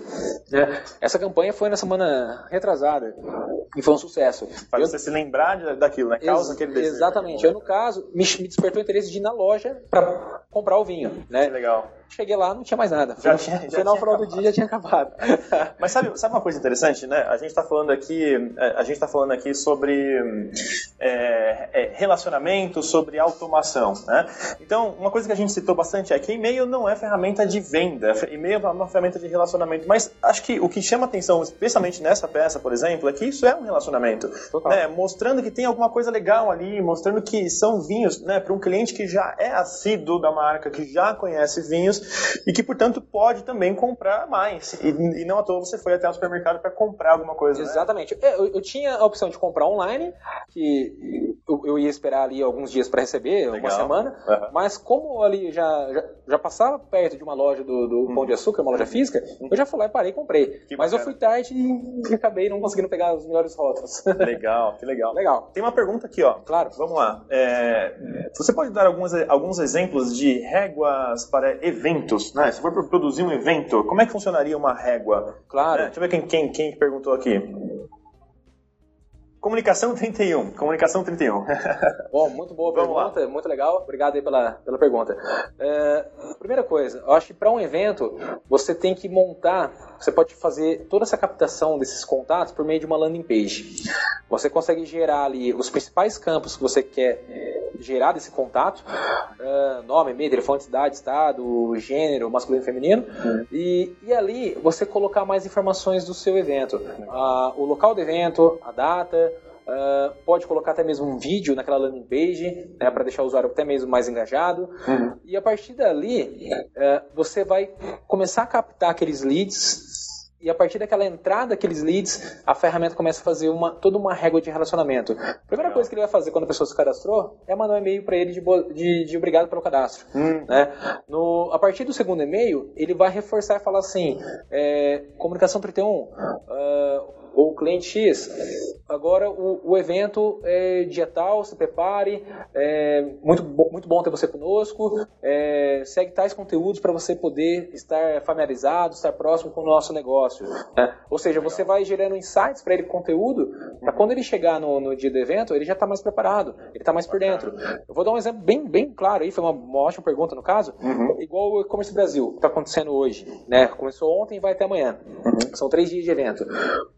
Speaker 3: Né? Essa campanha foi na semana retrasada e foi um sucesso.
Speaker 2: Faz eu... você se lembrar daquilo, né? Causa aquele desejo.
Speaker 3: Exatamente. Eu, no caso, me, me despertou o interesse de ir na loja para comprar o vinho. Né?
Speaker 2: Que legal.
Speaker 3: Cheguei lá, não tinha mais nada.
Speaker 2: Já tinha,
Speaker 3: no final, final do dia já tinha acabado.
Speaker 2: Mas sabe, sabe uma coisa interessante, né? A gente está falando aqui, é, a gente está falando aqui sobre é, é, relacionamento, sobre automação, né? Então, uma coisa que a gente citou bastante é que e-mail não é ferramenta de venda, e-mail é uma ferramenta de relacionamento. Mas acho que o que chama atenção, especialmente nessa peça, por exemplo, é que isso é um relacionamento, né? Mostrando que tem alguma coisa legal ali, mostrando que são vinhos, né? Para um cliente que já é assíduo da marca, que já conhece vinhos e que, portanto, pode também comprar mais. E, e não à toa você foi até o supermercado para comprar alguma coisa.
Speaker 3: Né? Exatamente. Né? Eu, eu, tinha a opção de comprar online, que eu, eu ia esperar ali alguns dias para receber, Legal. uma semana, uhum. mas como ali já, já, já, passava perto de uma loja do, do uhum. Pão de Açúcar, uma loja física, uhum. eu já fui lá e parei e comprei. Que mas bacana. eu fui tarde e acabei não conseguindo pegar os melhores rótulos.
Speaker 2: Legal, que legal.
Speaker 3: Legal.
Speaker 2: Tem uma pergunta aqui, ó. Claro. Vamos lá. É, você pode dar alguns, alguns exemplos de réguas para eventos? eventos, né? Se for produzir um evento, como é que funcionaria uma régua?
Speaker 3: Claro.
Speaker 2: É, deixa eu ver quem, quem, quem perguntou aqui. Comunicação 31. Comunicação 31.
Speaker 3: Bom, muito boa pergunta, muito legal. Obrigado aí pela, pela pergunta. É, primeira coisa, eu acho que para um evento você tem que montar, você pode fazer toda essa captação desses contatos por meio de uma landing page. Você consegue gerar ali os principais campos que você quer gerar desse contato, uh, nome, e-mail, telefone, cidade, estado, gênero, masculino e feminino, uhum. e, e ali você colocar mais informações do seu evento, uh, o local do evento, a data, Uh, pode colocar até mesmo um vídeo naquela landing page, né, para deixar o usuário até mesmo mais engajado. Uhum. E a partir dali, uh, você vai começar a captar aqueles leads e a partir daquela entrada daqueles leads, a ferramenta começa a fazer uma, toda uma régua de relacionamento. A primeira coisa que ele vai fazer quando a pessoa se cadastrou é mandar um e-mail para ele de, de, de, obrigado pelo cadastro. Hum. Né? No, a partir do segundo e-mail, ele vai reforçar e falar assim: é, comunicação 31, uh, ou cliente X, agora o, o evento é dia tal, se prepare, é muito, muito bom ter você conosco, é, segue tais conteúdos para você poder estar familiarizado, estar próximo com o nosso negócio. Né? Ou seja, você vai gerando insights para ele conteúdo, para quando ele chegar no, no, dia do evento, ele já está mais preparado, ele está mais por dentro. Eu vou dar um exemplo bem, bem claro aí, foi uma, uma ótima pergunta no caso, uhum. igual o e-commerce Brasil, que está acontecendo hoje. Né? Começou ontem e vai até amanhã. Uhum. São três dias de evento.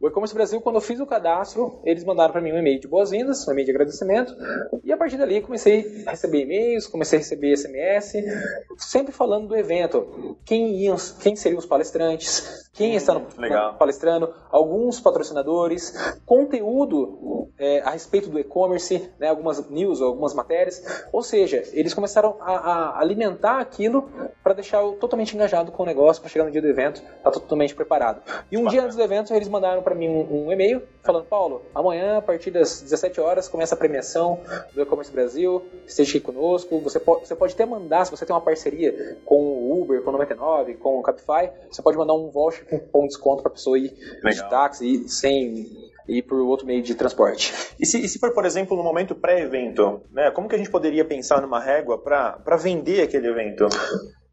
Speaker 3: O e-commerce Brasil, quando eu fiz o cadastro, eles mandaram para mim um e-mail de boas-vindas, um e-mail de agradecimento, e a partir dali comecei a receber e-mails, comecei a receber SMS, sempre falando do evento, quem, iam, quem seriam os palestrantes, quem está no, palestrando, alguns patrocinadores, conteúdo é, a respeito do e-commerce, né, algumas news, algumas matérias, ou seja, eles começaram a, a alimentar aquilo para deixar eu totalmente engajado com o negócio, para chegar no dia do evento, tá totalmente preparado. E um dia antes do evento, eles mandaram para mim um e-mail falando, Paulo, amanhã a partir das 17 horas começa a premiação do E-Commerce Brasil, esteja aqui conosco, você pode, você pode até mandar, se você tem uma parceria com o Uber, com o 99, com o Capify, você pode mandar um voucher com um desconto para a pessoa ir Legal. de táxi sem ir por outro meio de transporte.
Speaker 2: E se, e se for, por exemplo, no momento pré-evento, né, como que a gente poderia pensar numa régua para vender aquele evento?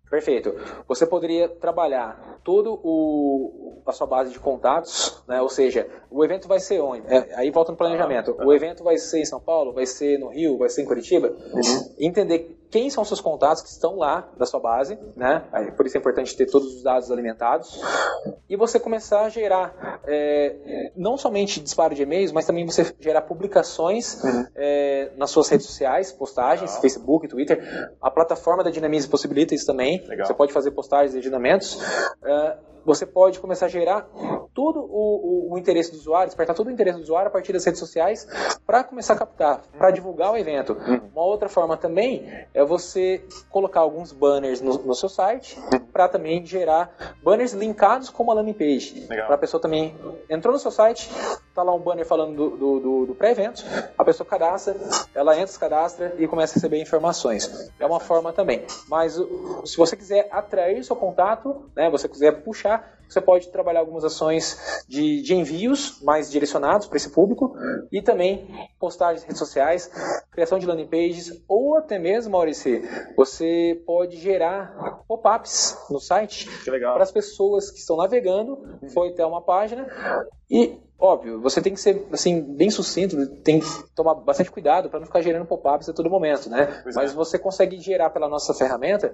Speaker 3: Perfeito. Você poderia trabalhar todo o a sua base de contatos, né? Ou seja, o evento vai ser onde? É, aí volta no planejamento. O evento vai ser em São Paulo, vai ser no Rio, vai ser em Curitiba. Uhum. Entender quem são seus contatos que estão lá da sua base, né? Por isso é importante ter todos os dados alimentados. E você começar a gerar é, não somente disparo de e-mails, mas também você gerar publicações uhum. é, nas suas redes sociais, postagens, Legal. Facebook, Twitter. A plataforma da Dinamize possibilita isso também. Legal. Você pode fazer postagens e agendamentos. É, você pode começar a gerar todo o, o, o, interesse do usuário, despertar todo o interesse do usuário a partir das redes sociais para começar a captar, para divulgar o evento. Uma outra forma também é você colocar alguns banners no, no seu site para também gerar banners linkados com uma landing page. Para a pessoa também entrou no seu site, tá lá um banner falando do, do, do, do pré-evento, a pessoa cadastra, ela entra, se cadastra e começa a receber informações. É uma forma também. Mas se você quiser atrair seu contato, né, você quiser puxar você pode trabalhar algumas ações de, de envios mais direcionados para esse público e também postagens em redes sociais, criação de landing pages ou até mesmo, Maurício, você pode gerar pop-ups no site para as pessoas que estão navegando, foi até uma página e óbvio, você tem que ser assim bem sucinto, tem que tomar bastante cuidado para não ficar gerando pop-ups a todo momento, né?
Speaker 2: Pois é.
Speaker 3: Mas você consegue gerar pela nossa ferramenta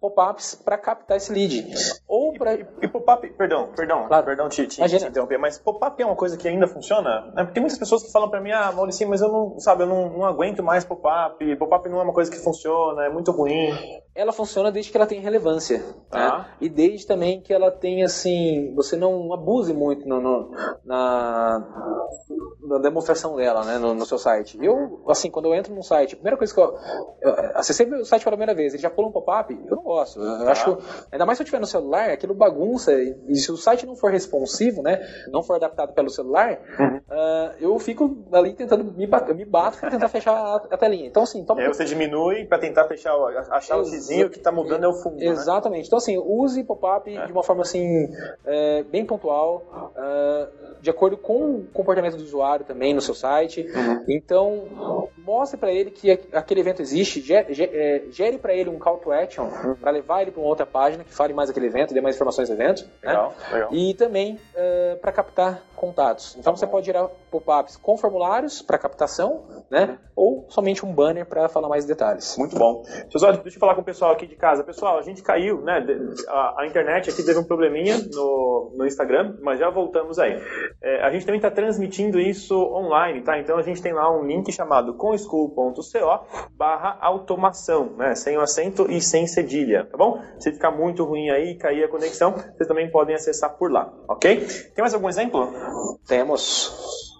Speaker 3: pop-ups para captar esse lead ou para
Speaker 2: E pop-up, perdão, perdão,
Speaker 3: Claro.
Speaker 2: perdão te, te, te interromper, mas pop-up é uma coisa que ainda funciona? Né? Porque tem muitas pessoas que falam pra mim, ah, Mauricinho, mas eu não, sabe, eu não, não aguento mais pop-up, pop-up não é uma coisa que funciona, é muito ruim.
Speaker 3: Ela funciona desde que ela tem relevância,
Speaker 2: Tá.
Speaker 3: né? E desde também que ela tem assim, você não abuse muito no, no- na, na demonstração dela, né, no, no seu site. Eu, assim, quando eu entro num site, a primeira coisa que eu, eu acessei o site pela primeira vez, ele já pula um pop-up, eu não gosto. Eu
Speaker 2: Tá.
Speaker 3: acho, ainda mais se eu tiver no celular, aquilo bagunça e se o site não for responsivo, né, não for adaptado pelo celular,
Speaker 2: Uhum.
Speaker 3: ah, eu fico ali tentando me me bato pra tentar fechar a, a telinha. Então, assim, toma
Speaker 2: E aí você diminui pra tentar fechar, achar o o que tá mudando é o fundo, né?
Speaker 3: Exatamente. Então, assim, use pop-up de uma forma assim, é, bem pontual, é, de acordo com o comportamento do usuário também no seu site.
Speaker 2: Uhum.
Speaker 3: Então, mostre para ele que aquele evento existe, é, gere para ele um call to action
Speaker 2: Uhum.
Speaker 3: para levar ele para uma outra página que fale mais daquele evento, dê mais informações do evento. né?
Speaker 2: Legal, legal.
Speaker 3: E também para captar contatos. Então
Speaker 2: Tá
Speaker 3: você pode gerar pop-ups com formulários para captação, né? Ou somente um banner para falar mais detalhes.
Speaker 2: Muito bom. Pessoal, deixa eu falar com o pessoal aqui de casa. Pessoal, a gente caiu, né? A, a internet aqui teve um probleminha no, no Instagram, mas já voltamos aí. É, a gente também está transmitindo isso online, tá? Então a gente tem lá um link chamado conschool.co barra automação, né? Sem o acento e sem cedilha, tá bom? Se ficar muito ruim aí, cair a conexão, vocês também podem acessar por lá, ok? Tem mais algum exemplo?
Speaker 3: Temos.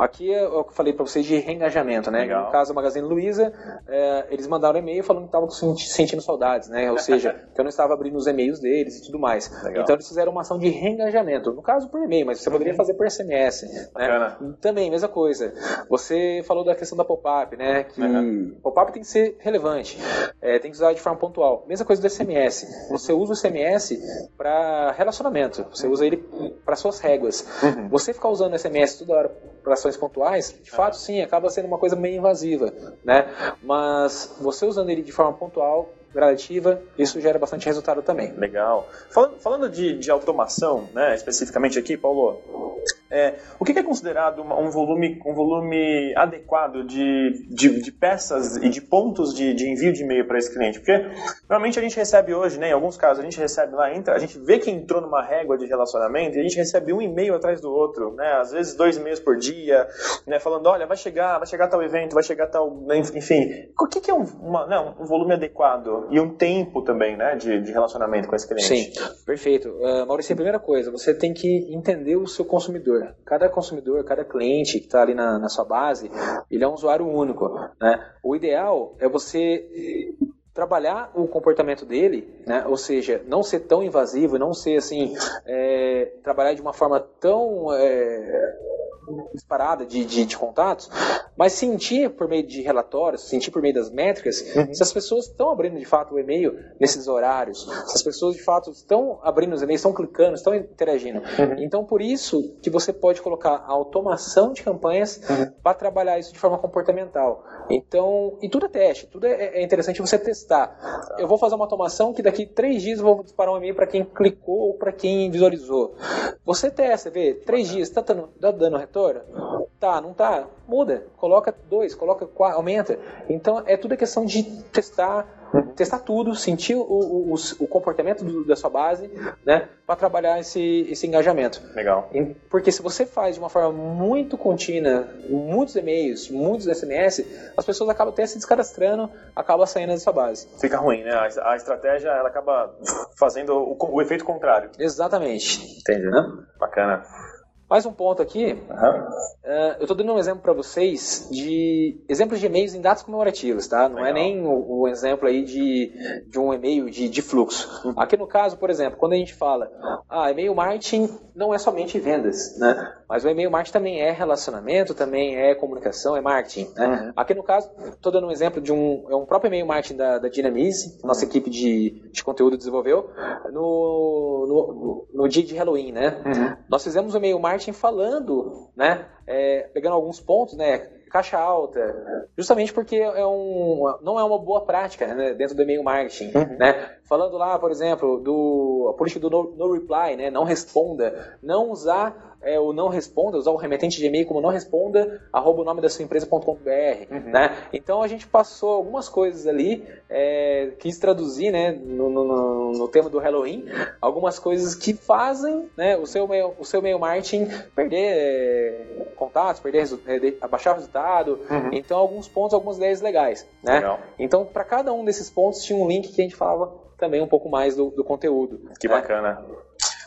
Speaker 3: Aqui é o que eu falei para vocês de reengajamento, né?
Speaker 2: Legal.
Speaker 3: No caso da Magazine Luiza, é, eles mandaram um e-mail falando que estavam senti- sentindo saudades, né? Ou seja, que eu não estava abrindo os e-mails deles e tudo mais.
Speaker 2: Legal.
Speaker 3: Então eles fizeram uma ação de reengajamento. No caso por e-mail, mas você poderia fazer por SMS. Né? Também, mesma coisa. Você falou da questão da pop-up, né? Que
Speaker 2: Uhum.
Speaker 3: pop-up tem que ser relevante. É, tem que usar de forma pontual. Mesma coisa do SMS. Você usa o SMS para relacionamento. Você usa ele para suas réguas.
Speaker 2: Uhum.
Speaker 3: Você ficar usando SMS toda hora para ações pontuais, de fato, sim, acaba sendo uma coisa meio invasiva, né? Mas você usando ele de forma pontual, gradativa, isso gera bastante resultado também.
Speaker 2: Legal. Falando, falando de, de automação, né, especificamente aqui, Paulo, é, o que é considerado um volume, um volume adequado de, de, de peças e de pontos de, de envio de e-mail para esse cliente? Porque normalmente a gente recebe hoje, né, em alguns casos, a gente recebe lá, entra, a gente vê que entrou numa régua de relacionamento e a gente recebe um e-mail atrás do outro, né, às vezes dois e-mails por dia, né, falando, olha, vai chegar, vai chegar tal evento, vai chegar tal, né, enfim. O que que é um, uma, né, um volume adequado e um tempo também, né, de, de relacionamento com esse cliente?
Speaker 3: Sim, perfeito. Uh, Maurício, a primeira coisa, você tem que entender o seu consumidor. Cada consumidor, cada cliente que está ali na, na sua base, ele é um usuário único. Né? O ideal é você trabalhar o comportamento dele, né? ou seja, não ser tão invasivo, não ser assim, é, trabalhar de uma forma tão é, disparada de, de, de contatos, mas sentir por meio de relatórios, sentir por meio das métricas, se as pessoas estão abrindo de fato o e-mail nesses horários, se as pessoas de fato estão abrindo os e-mails, estão clicando, estão interagindo. Então, por isso que você pode colocar a automação de campanhas para trabalhar isso de forma comportamental. Então, e tudo é teste, tudo é, é interessante você testar. Eu vou fazer uma automação que daqui três dias eu vou disparar um e-mail para quem clicou ou para quem visualizou. Você testa, vê, três dias, tá dando, tá dando retorno? Tá, não tá? Muda, coloca dois, coloca quatro, aumenta. Então é tudo questão de testar, testar tudo, sentir o, o, o, o comportamento do- da sua base, né, para trabalhar esse, esse engajamento.
Speaker 2: Legal.
Speaker 3: Porque se você faz de uma forma muito contínua, muitos e-mails, muitos SMS, as pessoas acabam até se descadastrando, acabam saindo da sua base.
Speaker 2: Fica ruim, né? A, a estratégia ela acaba fazendo o, o efeito contrário.
Speaker 3: Exatamente.
Speaker 2: Entendi.
Speaker 3: Né?
Speaker 2: Bacana.
Speaker 3: Mais um ponto aqui,
Speaker 2: Aham.
Speaker 3: Uh, eu estou dando um exemplo para vocês de exemplos de e-mails em datas comemorativas, tá? Não é
Speaker 2: Legal.
Speaker 3: nem o, o exemplo aí de, de um e-mail de, de fluxo.
Speaker 2: Uhum.
Speaker 3: Aqui no caso, por exemplo, quando a gente fala, ah, e-mail marketing não é somente vendas, né? Mas o e-mail marketing também é relacionamento, também é comunicação, é marketing, né?
Speaker 2: Uhum.
Speaker 3: Aqui no caso, estou dando um exemplo de um, é um próprio e-mail marketing da, da Dynamize, nossa equipe de, de conteúdo desenvolveu, no, no, no dia de Halloween, né?
Speaker 2: Uhum.
Speaker 3: Nós fizemos o e-mail marketing falando, né, é, pegando alguns pontos, né, caixa alta, justamente porque é um, não é uma boa prática né, dentro do e-mail marketing. Uhum. Né? Falando lá, por exemplo, do a política do no, no reply, né? não responda, não usar é, o não responda, usar o remetente de e-mail como não responda, arroba o nome da sua empresa.com.br, uhum. né? Então a gente passou algumas coisas ali, é, quis traduzir, né, no, no, no, tema do Halloween, algumas coisas que fazem, né, o seu mail, o seu mail marketing perder é, contatos, perder é, abaixar o resultado. Uhum. Então alguns pontos, algumas ideias legais, né? Legal. Então para cada um desses pontos tinha um link que a gente falava também um pouco mais do, do conteúdo.
Speaker 2: Que né? bacana.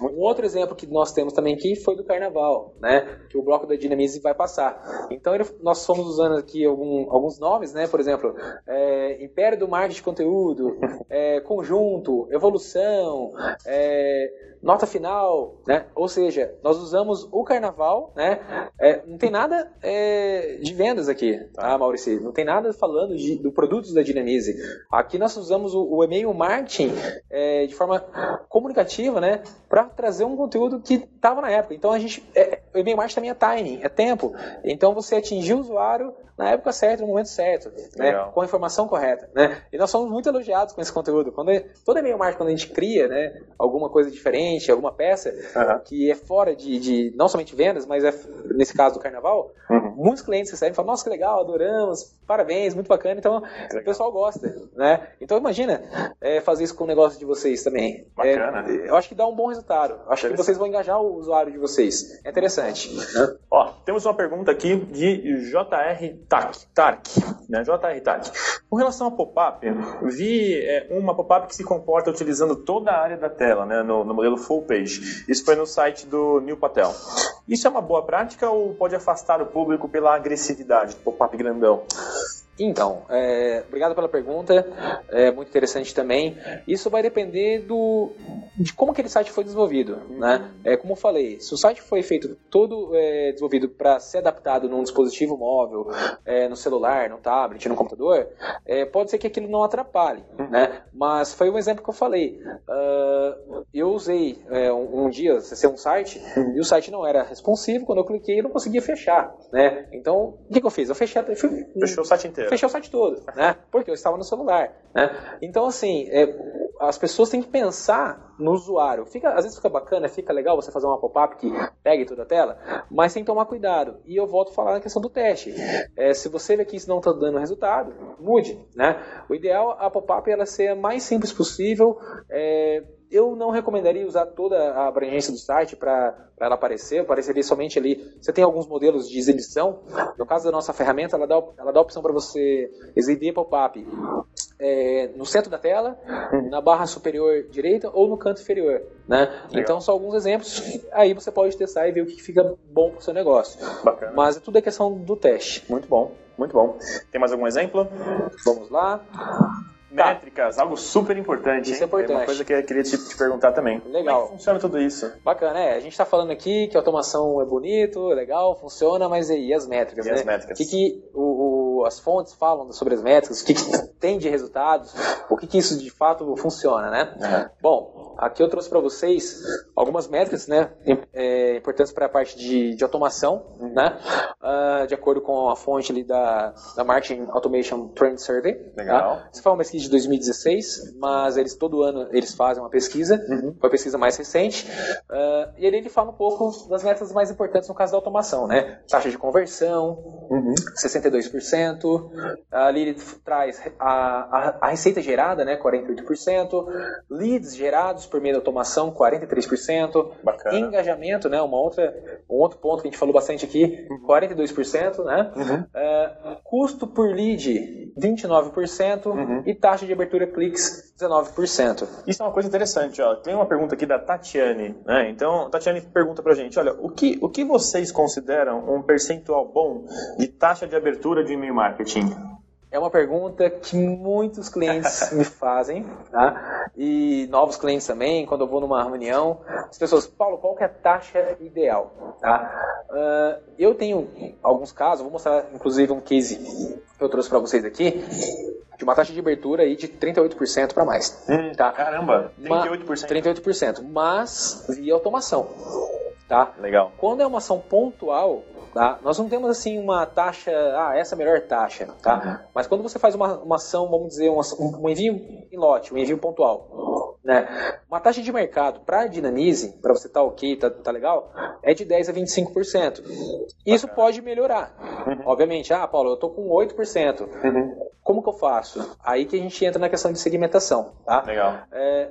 Speaker 3: Um outro exemplo que nós temos também aqui foi do Carnaval, né? Que o bloco da Dinamize vai passar. Então ele, nós fomos usando aqui algum, alguns nomes, né? Por exemplo, é, Império do Marketing de Conteúdo, é, Conjunto, Evolução, é, nota final, né? Ou seja, nós usamos o carnaval, né? É, não tem nada é, de vendas aqui, tá, Maurício? Não tem nada falando de, do produtos da Dinamize. Aqui nós usamos o, o e-mail marketing é, de forma comunicativa, né? Para trazer um conteúdo que estava na época. Então a gente, é, o e-mail marketing também é timing, é tempo. Então você atingir o usuário na época certa, no momento certo, né? com a informação correta. Né? E nós somos muito elogiados com esse conteúdo. Quando é, todo e-mail marketing, quando a gente cria né, alguma coisa diferente, alguma peça uhum. que é fora de, de, não somente vendas, mas é, nesse caso do carnaval, uhum. muitos clientes recebem e falam, nossa, que legal, adoramos, parabéns, muito bacana. Então, o pessoal gosta. Né? Então, imagina é, fazer isso com o negócio de vocês também.
Speaker 2: Bacana.
Speaker 3: É, eu acho que dá um bom resultado. Acho que vocês vão engajar o usuário de vocês. É interessante.
Speaker 2: Né? Ó, temos uma pergunta aqui de JR TAC, TARC, né? JR TAC. Com relação a pop-up, vi é, uma pop-up que se comporta utilizando toda a área da tela, né? no, no modelo full page. Isso foi no site do Neil Patel. Isso é uma boa prática ou pode afastar o público pela agressividade do pop-up grandão?
Speaker 3: Então, é, obrigado pela pergunta, é muito interessante também. Isso vai depender do, de como aquele site foi desenvolvido, né? É, como eu falei, se o site foi feito todo é, desenvolvido para ser adaptado num dispositivo móvel, é, no celular, no tablet, no computador, é, pode ser que aquilo não atrapalhe, né? Mas foi um exemplo que eu falei. Uh, eu usei é, um, um, dia acessei um site e o site não era responsivo. Quando eu cliquei, eu não conseguia fechar, né? Então, o que, que eu fiz? Eu fechei, eu fui,
Speaker 2: fechou o site inteiro.
Speaker 3: Fechei o site todo, né? Porque eu estava no celular, né? Então, assim, é, as pessoas têm que pensar no usuário. Fica, às vezes fica bacana, fica legal você fazer uma pop-up que pegue toda a tela, mas tem que tomar cuidado. E eu volto a falar na questão do teste. É, se você vê que isso não está dando resultado, mude, né? O ideal a pop-up ela ser a mais simples possível. É, eu não recomendaria usar toda a abrangência do site para ela aparecer, apareceria somente ali. Você tem alguns modelos de exibição. No caso da nossa ferramenta, ela dá, ela dá a opção para você exibir pop-up é, no centro da tela, na barra superior direita ou no canto inferior. Né? Então, são alguns exemplos. Aí você pode testar e ver o que fica bom para o seu negócio.
Speaker 2: Bacana.
Speaker 3: Mas é tudo é questão do teste.
Speaker 2: Muito bom, muito bom. Tem mais algum exemplo?
Speaker 3: Vamos lá.
Speaker 2: Métricas, algo super importante.
Speaker 3: Isso hein? é importante. É
Speaker 2: uma coisa que eu queria te, te perguntar também.
Speaker 3: Legal.
Speaker 2: Como é funciona tudo isso?
Speaker 3: Bacana, é. A gente está falando aqui que a automação é bonito, é legal, funciona, mas e as métricas,
Speaker 2: e
Speaker 3: né?
Speaker 2: as métricas?
Speaker 3: O que, que o, o, as fontes falam sobre as métricas, o que, que tem de resultados, o que, que isso de fato funciona, né? Uhum. Bom, aqui eu trouxe para vocês algumas métricas, né, é, importantes para a parte de, de automação, uhum. né, uh, de acordo com a fonte ali da, da Marketing Automation Trend Survey.
Speaker 2: Tá? Legal.
Speaker 3: Tá? Isso foi uma pesquisa de 2016, mas eles todo ano eles fazem uma pesquisa, uhum. foi a pesquisa mais recente, uh, e ali ele fala um pouco das métricas mais importantes no caso da automação, né, taxa de conversão, uhum. 62%, 48%, a Lilith traz a, a, a receita gerada, né, 48%, leads gerados por meio da automação, 43%,
Speaker 2: Bacana.
Speaker 3: engajamento, né, uma outra, um outro ponto que a gente falou bastante aqui, uhum. 42%, né, uhum. uh, custo por lead, 29%, uhum. e taxa de abertura cliques, 19%.
Speaker 2: Isso é uma coisa interessante, ó. tem uma pergunta aqui da Tatiane, né, então Tatiane pergunta pra gente, olha, o que, o que vocês consideram um percentual bom de taxa de abertura de e-mail marketing?
Speaker 3: É uma pergunta que muitos clientes me fazem, tá? E novos clientes também, quando eu vou numa reunião, as pessoas, Paulo, qual que é a taxa ideal? Tá? Uh, eu tenho alguns casos, vou mostrar inclusive um case que eu trouxe para vocês aqui, de uma taxa de abertura aí de 38% para mais.
Speaker 2: Hum,
Speaker 3: tá?
Speaker 2: Caramba, 38%.
Speaker 3: 38%, mas via automação. Tá?
Speaker 2: Legal.
Speaker 3: Quando é uma ação pontual, tá? Nós não temos assim uma taxa, ah, essa é a melhor taxa, tá?
Speaker 2: Uhum.
Speaker 3: Mas quando você faz uma, uma ação, vamos dizer, um, um envio em lote, um envio pontual, né? Uma taxa de mercado para Dinamize, para você estar tá ok, tá, tá legal, é de 10 a 25%. Isso pode melhorar.
Speaker 2: Uhum.
Speaker 3: Obviamente, ah, Paulo, eu tô com 8%.
Speaker 2: Uhum.
Speaker 3: Como que eu faço? Aí que a gente entra na questão de segmentação, tá?
Speaker 2: Legal.
Speaker 3: É,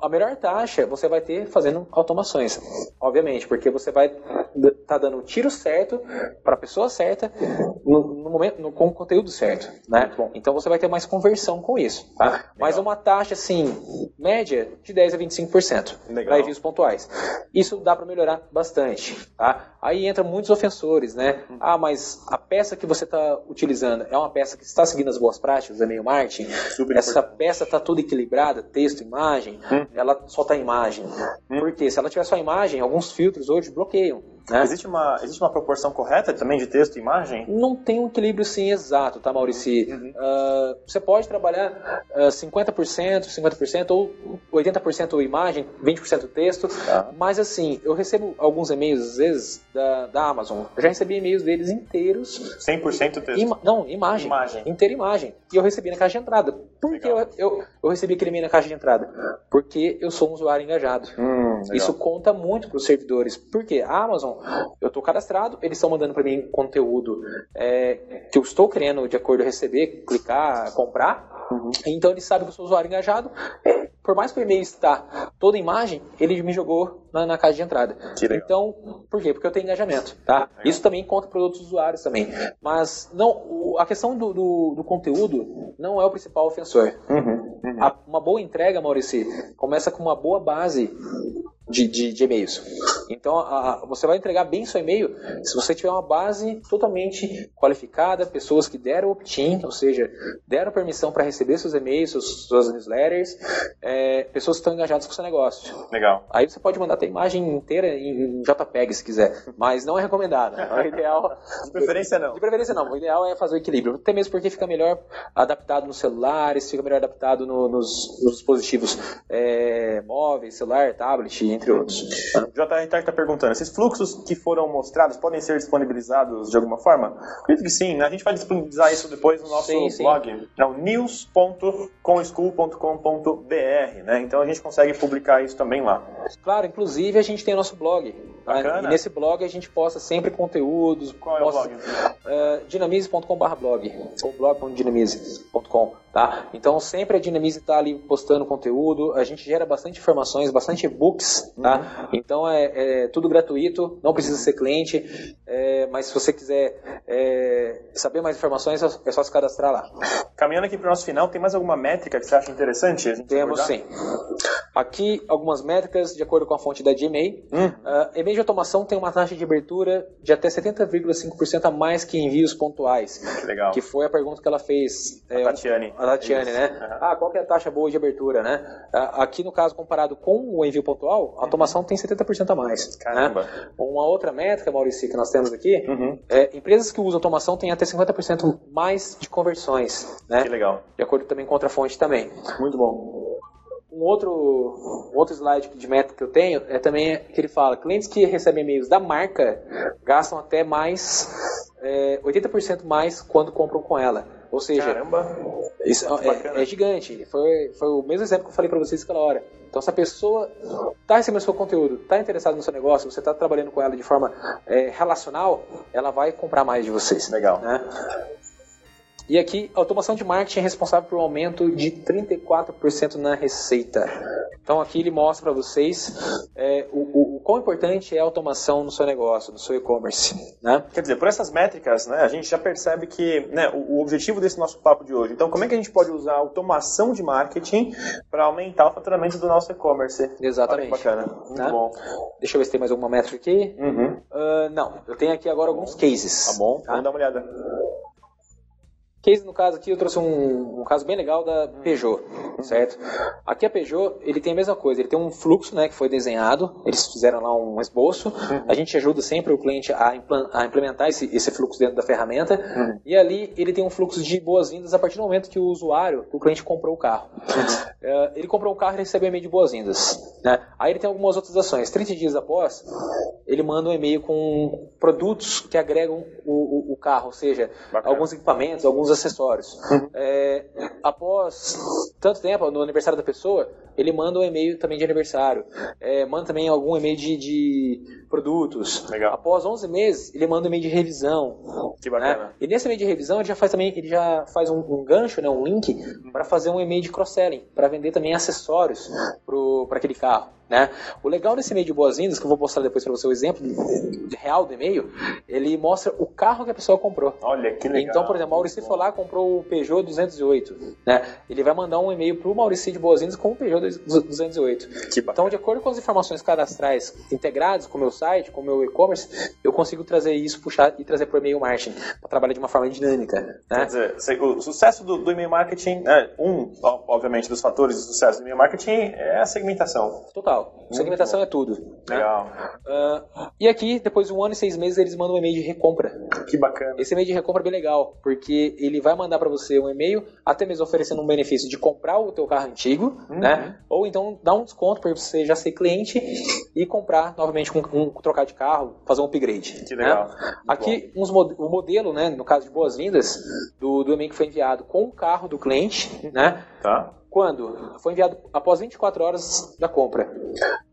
Speaker 3: a melhor taxa você vai ter fazendo automações, obviamente, porque você vai estar tá dando o tiro certo para a pessoa certa no, no momento, no, com o conteúdo certo, né? Bom, então você vai ter mais conversão com isso, tá? Mas uma taxa assim média de 10 a 25% para envios pontuais. Isso dá para melhorar bastante, tá? Aí entra muitos ofensores, né? Ah, mas a peça que você está utilizando é uma peça que está seguindo as boas práticas do e-mail marketing?
Speaker 2: Super
Speaker 3: Essa
Speaker 2: importante.
Speaker 3: peça está tudo equilibrada, texto, imagem,
Speaker 2: Hum.
Speaker 3: ela só está imagem. Porque se ela tiver só imagem, alguns filtros hoje bloqueiam. Né?
Speaker 2: Existe uma, existe uma proporção correta também de texto e imagem?
Speaker 3: Não tem um equilíbrio sim exato, tá, Maurici? Ah, você pode trabalhar ah, 50%, 50% ou 80% imagem, 20% texto,
Speaker 2: Tá.
Speaker 3: mas assim, eu recebo alguns e-mails às vezes da, da Amazon. Eu já recebi e-mails deles inteiros
Speaker 2: 100% texto.
Speaker 3: Ima- não, imagem.
Speaker 2: Imagem.
Speaker 3: Inteira imagem. E eu recebi na caixa de entrada. Por que eu, eu, eu recebi aquele e-mail na caixa de entrada? Porque eu sou um usuário engajado.
Speaker 2: Hum.
Speaker 3: Isso conta muito para os servidores. Porque a Amazon, eu estou cadastrado, eles estão mandando para mim conteúdo é, que eu estou querendo, de acordo, receber, clicar, comprar.
Speaker 2: Uhum.
Speaker 3: Então eles sabem que eu sou usuário engajado. Por mais que o e-mail está toda imagem, ele me jogou na, na caixa de entrada. Então, por quê? Porque eu tenho engajamento, tá? Isso também conta para outros usuários também. Mas não, a questão do, do, do conteúdo não é o principal ofensor.
Speaker 2: Uhum, uhum.
Speaker 3: A- uma boa entrega, Maurício, começa com uma boa base de, de, de e-mails. Então, a- a- você vai entregar bem seu e-mail se você tiver uma base totalmente qualificada, pessoas que deram opt-in, ou seja, deram permissão para receber seus e-mails, seus, suas newsletters, é, pessoas que estão engajadas com o seu negócio.
Speaker 2: Legal.
Speaker 3: Aí você pode mandar até a imagem inteira em JPEG se quiser, mas não é recomendado. O ideal,
Speaker 2: De preferência não.
Speaker 3: de preferência não, o ideal é fazer o equilíbrio. Até mesmo porque fica melhor adaptado nos celulares, fica melhor adaptado no- nos, nos dispositivos é, móveis, celular, tablet, entre outros.
Speaker 2: JR está perguntando, esses fluxos que foram mostrados podem ser disponibilizados de alguma forma? Acredito que sim, né? A gente vai disponibilizar isso depois no nosso
Speaker 3: Sim, sim.
Speaker 2: blog, é o news.conschool.com.br, né? Então a gente consegue publicar isso também lá.
Speaker 3: Claro, inclusive a gente tem o nosso blog. né?
Speaker 2: Bacana.
Speaker 3: E nesse blog a gente posta sempre conteúdos.
Speaker 2: Qual é o
Speaker 3: posta,
Speaker 2: blog?
Speaker 3: Uh, dinamize.com.br blog, ou blog.dinamize.com, tá? Então sempre a Dinamize está ali postando conteúdo, a gente gera bastante informações, bastante e-books, tá? Então é, é tudo gratuito, não precisa ser cliente, é, mas se você quiser é, saber mais informações é só- é se cadastrar lá.
Speaker 2: Caminhando aqui para o nosso final, tem mais alguma métrica que você acha interessante? a
Speaker 3: Temos
Speaker 2: abordar?
Speaker 3: sim. Aqui algumas métricas de acordo com a fonte da Gmail.
Speaker 2: Hum.
Speaker 3: Uh, e-mail de automação tem uma taxa de abertura de até 70,5% a mais que envios pontuais.
Speaker 2: Que legal.
Speaker 3: Que foi a pergunta que ela fez.
Speaker 2: A
Speaker 3: é,
Speaker 2: Tatiane.
Speaker 3: A Tatiane,
Speaker 2: Isso.
Speaker 3: né?
Speaker 2: Aham.
Speaker 3: Ah, qual que é a taxa boa de abertura, né? Ah, Aqui no caso, comparado com o envio pontual, a automação tem 70% a mais.
Speaker 2: Caramba.
Speaker 3: Né? Uma outra métrica, Maurício, que nós temos aqui,
Speaker 2: Uhum.
Speaker 3: é empresas que usam automação têm até 50% mais de conversões. Né?
Speaker 2: Que legal.
Speaker 3: De acordo também com outra fonte também.
Speaker 2: Muito bom.
Speaker 3: Um outro, um outro slide de métrica que eu tenho é também que ele fala: clientes que recebem e-mails da marca gastam até mais, é, 80% mais quando compram com ela. Ou seja,
Speaker 2: Caramba.
Speaker 3: Isso é, é gigante. Foi, foi o mesmo exemplo que eu falei para vocês aquela hora. Então, se a pessoa está recebendo seu conteúdo, está interessada no seu negócio, você está trabalhando com ela de forma é, relacional, ela vai comprar mais de vocês.
Speaker 2: Legal.
Speaker 3: né? E aqui, a automação de marketing é responsável por um aumento de 34% na receita. Então aqui ele mostra para vocês é, o, o, o quão importante é a automação no seu negócio, no seu e-commerce. Né?
Speaker 2: Quer dizer, por essas métricas, né, a gente já percebe que né, o, o objetivo desse nosso papo de hoje. Então, como é que a gente pode usar a automação de marketing para aumentar o faturamento do nosso e-commerce?
Speaker 3: Exatamente.
Speaker 2: Olha que bacana. Muito
Speaker 3: Tá?
Speaker 2: bom.
Speaker 3: Deixa eu ver se tem mais alguma métrica aqui.
Speaker 2: Uhum.
Speaker 3: Ah, não, eu tenho aqui agora alguns cases.
Speaker 2: Tá bom,
Speaker 3: Tá?
Speaker 2: vamos dar uma olhada.
Speaker 3: Case, no caso aqui, eu trouxe um, um caso bem legal da Peugeot, certo? Aqui a Peugeot, ele tem a mesma coisa, ele tem um fluxo, né, que foi desenhado, eles fizeram lá um esboço, a gente ajuda sempre o cliente a, implementar esse, esse fluxo dentro da ferramenta, e ali ele tem um fluxo de boas-vindas a partir do momento que o usuário, o cliente comprou o carro. Uh, ele comprou um carro e recebeu um e-mail de boas-vindas. Né? Aí ele tem algumas outras ações. 30 dias após, ele manda um e-mail com produtos que agregam o, o, o carro, ou seja, Bacana. alguns equipamentos, alguns acessórios. Uhum. É, após tanto tempo, no aniversário da pessoa, ele manda um e-mail também de aniversário. É, manda também algum e-mail de, de produtos.
Speaker 2: Legal.
Speaker 3: Após 11 meses, ele manda um e-mail de revisão.
Speaker 2: Que bacana.
Speaker 3: Né? E nesse e-mail de revisão, ele já faz também, ele já faz um, um gancho, né, um link, para fazer um e-mail de cross-selling, para vender também acessórios para aquele carro. Né? O legal desse e-mail de boas-vindas, que eu vou mostrar depois para você o exemplo real do e-mail, ele mostra o carro que a pessoa comprou.
Speaker 2: Olha que legal.
Speaker 3: Então, por exemplo, o Maurício foi lá comprou o Peugeot 208. Né? Ele vai mandar um e-mail para o Maurício de boas-vindas com o Peugeot 208. então, de acordo com as informações cadastrais integradas com o meu site, com o meu e-commerce, eu consigo trazer isso, puxar e trazer para o e-mail marketing, para trabalhar de uma forma dinâmica. Né?
Speaker 2: Quer dizer, o sucesso do, do e-mail marketing, é, um, obviamente, dos fatores de sucesso do e-mail marketing é a segmentação.
Speaker 3: Total legal. Segmentação é tudo.
Speaker 2: Né? Legal.
Speaker 3: Uh, e aqui, depois de um ano e seis meses, eles mandam um e-mail de recompra.
Speaker 2: Que bacana.
Speaker 3: Esse e-mail de recompra é bem legal, porque ele vai mandar para você um e-mail, até mesmo oferecendo um benefício de comprar o teu carro antigo, uhum. né? Ou então dar um desconto para você já ser cliente e comprar novamente um, um trocar de carro, fazer um upgrade.
Speaker 2: Que legal.
Speaker 3: Né? Aqui uns, o modelo, né, no caso de boas-vindas, do, do e-mail que foi enviado com o carro do cliente, né?
Speaker 2: Tá
Speaker 3: quando foi enviado após 24 horas da compra.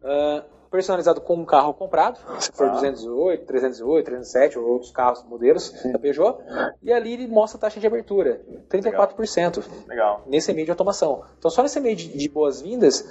Speaker 3: Uh, personalizado com um carro comprado, se for ah. 208, 308, 307 ou outros carros, modelos da Peugeot, e ali ele mostra a taxa de abertura, 34%.
Speaker 2: Legal. Legal.
Speaker 3: Nesse meio de automação. Então só nesse meio de, de boas-vindas,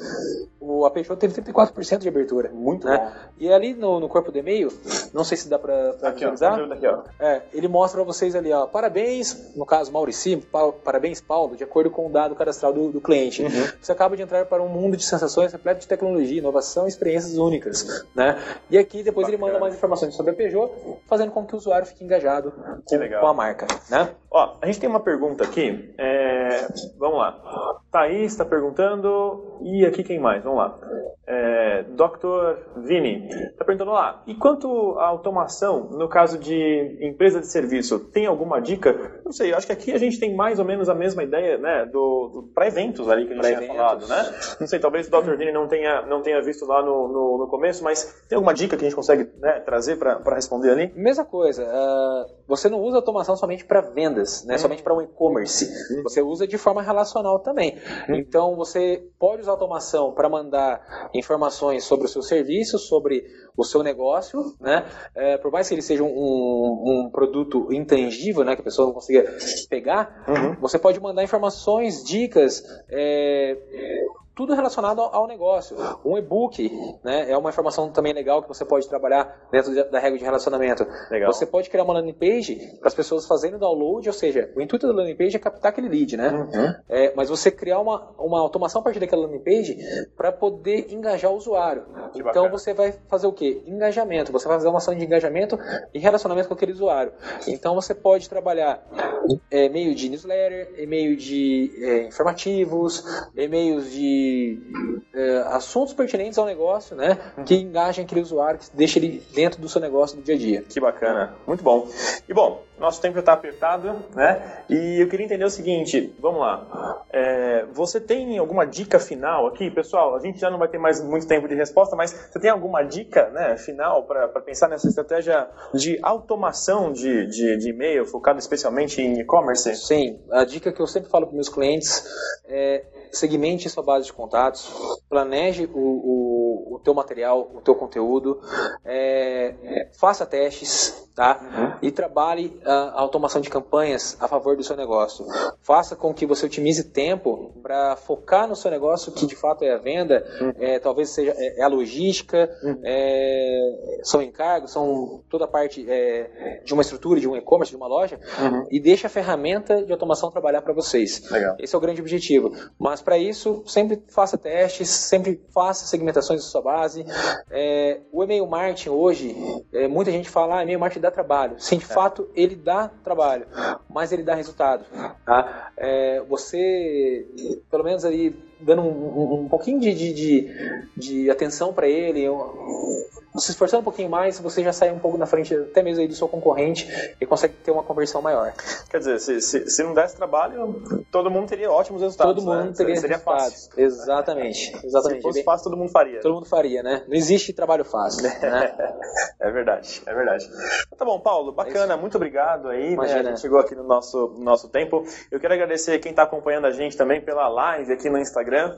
Speaker 3: a Peugeot teve 34% de abertura.
Speaker 2: Muito né? bom.
Speaker 3: E ali no, no corpo do e-mail, não sei se dá para visualizar.
Speaker 2: Aqui, ó.
Speaker 3: É, ele mostra para vocês ali, ó, parabéns, no caso Maurici, parabéns Paulo, de acordo com o dado cadastral do, do cliente. Uhum. Você acaba de entrar para um mundo de sensações repleto de tecnologia, inovação e experiências únicas né? E aqui depois Bacana. ele manda mais informações sobre a Peugeot, fazendo com que o usuário fique engajado com, com a marca, né?
Speaker 2: Ó, a gente tem uma pergunta aqui, é... vamos lá. Thaís está perguntando, e aqui quem mais? Vamos lá. É, Dr. Vini está perguntando lá, e quanto à automação, no caso de empresa de serviço, tem alguma dica? Não sei, acho que aqui a gente tem mais ou menos a mesma ideia, né, do, do para eventos ali que a gente tinha falado, né? Não sei, talvez o Dr. Vini não tenha, não tenha visto lá no, no, no começo, mas tem alguma dica que a gente consegue né, trazer para responder ali?
Speaker 3: Mesma coisa, uh, você não usa automação somente para vendas, né, hum. somente para um e-commerce, hum. você usa de forma relacional também. Hum. Então você pode usar automação para mandar informações sobre o seu serviço, sobre o seu negócio, né? É, por mais que ele seja um, um, produto intangível, né, que a pessoa não consiga pegar, uhum. você pode mandar informações, dicas, é, tudo relacionado ao negócio. Um e-book né, é uma informação também legal que você pode trabalhar dentro da regra de relacionamento.
Speaker 2: Legal.
Speaker 3: Você pode criar uma landing page para as pessoas fazerem download, ou seja, o intuito da landing page é captar aquele lead, né? Uhum. É, mas você criar uma, uma automação a partir daquela landing page para poder engajar o usuário. Que então bacana. você vai fazer o quê? Engajamento. Você vai fazer uma ação de engajamento e relacionamento com aquele usuário. Então você pode trabalhar é, meio de newsletter, e-mail de é, informativos, e-mails de é, assuntos pertinentes ao negócio, né? Uhum. Que engajem aquele usuário, que deixe ele dentro do seu negócio do dia a dia.
Speaker 2: Que bacana, muito bom. E bom, nosso tempo está apertado, né? E eu queria entender o seguinte, vamos lá. É, você tem alguma dica final aqui, pessoal? A gente já não vai ter mais muito tempo de resposta, mas você tem alguma dica, né, final para pensar nessa estratégia de automação de, de, de e-mail, focado especialmente em e-commerce?
Speaker 3: Sim, a dica que eu sempre falo para meus clientes é segmente sua base de contatos, planeje o, o, o teu material, o teu conteúdo, é, faça testes, tá? Uhum. E trabalhe a, automação de campanhas a favor do seu negócio. Faça com que você otimize tempo para focar no seu negócio, que de fato é a venda, uhum. é, talvez seja é, é a logística, uhum. é, são encargos, são toda a parte é, de uma estrutura, de um e-commerce, de uma loja, uhum. e deixe a ferramenta de automação trabalhar para vocês.
Speaker 2: Legal.
Speaker 3: Esse é o grande objetivo. Mas para isso, sempre faça testes, sempre faça segmentações sua base. É, o e-mail marketing hoje, é, muita gente fala, ah, e-mail marketing dá trabalho. Sim, de é. fato, ele dá trabalho, mas ele dá resultado. Tá? É, você, pelo menos ali dando um, um, um pouquinho de, de, de, de atenção para ele, se esforçando um pouquinho mais, você já sai um pouco na frente, até mesmo aí do seu concorrente, e consegue ter uma conversão maior.
Speaker 2: Quer dizer, se, se, se não desse trabalho, todo mundo teria ótimos resultados.
Speaker 3: Todo mundo
Speaker 2: né?
Speaker 3: teria
Speaker 2: Seria
Speaker 3: resultados.
Speaker 2: fácil.
Speaker 3: Exatamente. Exatamente.
Speaker 2: Se fosse fácil, todo mundo faria.
Speaker 3: Todo mundo faria, né? Não existe trabalho fácil. Né?
Speaker 2: é verdade, é verdade. Tá bom, Paulo, bacana, muito obrigado aí. Né?
Speaker 3: Imagina.
Speaker 2: A gente chegou aqui no nosso, no nosso tempo. Eu quero agradecer quem está acompanhando a gente também pela live aqui no Instagram. Né?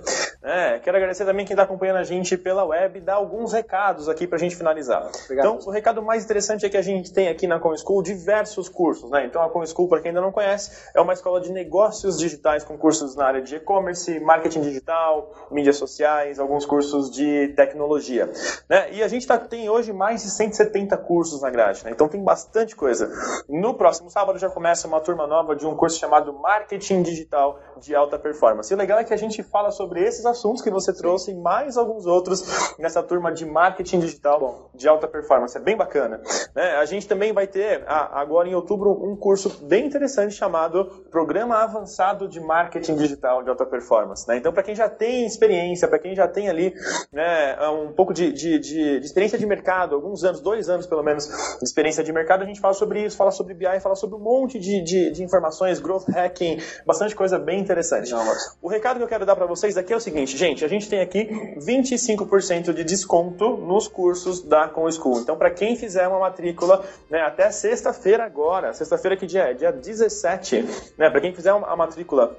Speaker 2: quero agradecer também quem está acompanhando a gente pela web, dar alguns recados aqui para a gente finalizar.
Speaker 3: Obrigado.
Speaker 2: Então, o recado mais interessante é que a gente tem aqui na Com School diversos cursos, né? Então, a Com School, para quem ainda não conhece, é uma escola de negócios digitais com cursos na área de e-commerce, marketing digital, mídias sociais, alguns cursos de tecnologia, né? E a gente tá, tem hoje mais de 170 cursos na grade, né? Então, tem bastante coisa. No próximo sábado já começa uma turma nova de um curso chamado Marketing Digital de Alta Performance. E o legal é que a gente fala sobre esses assuntos que você trouxe e mais alguns outros nessa turma de marketing digital de alta performance. É bem bacana. Né? A gente também vai ter, agora em outubro, um curso bem interessante chamado Programa Avançado de Marketing Digital de Alta Performance. Né? Então, para quem já tem experiência, para quem já tem ali né, um pouco de, de, de, de experiência de mercado, alguns anos, dois anos pelo menos, de experiência de mercado, a gente fala sobre isso, fala sobre BI, fala sobre um monte de, de, de informações, growth hacking, bastante coisa bem interessante.
Speaker 3: Não,
Speaker 2: O recado que eu quero dar para vocês aqui é o seguinte, gente, a gente tem aqui 25% de desconto nos cursos da Com School. Então, para quem fizer uma matrícula, né, até sexta-feira agora, sexta-feira que dia é? Dia 17, né, para quem fizer a matrícula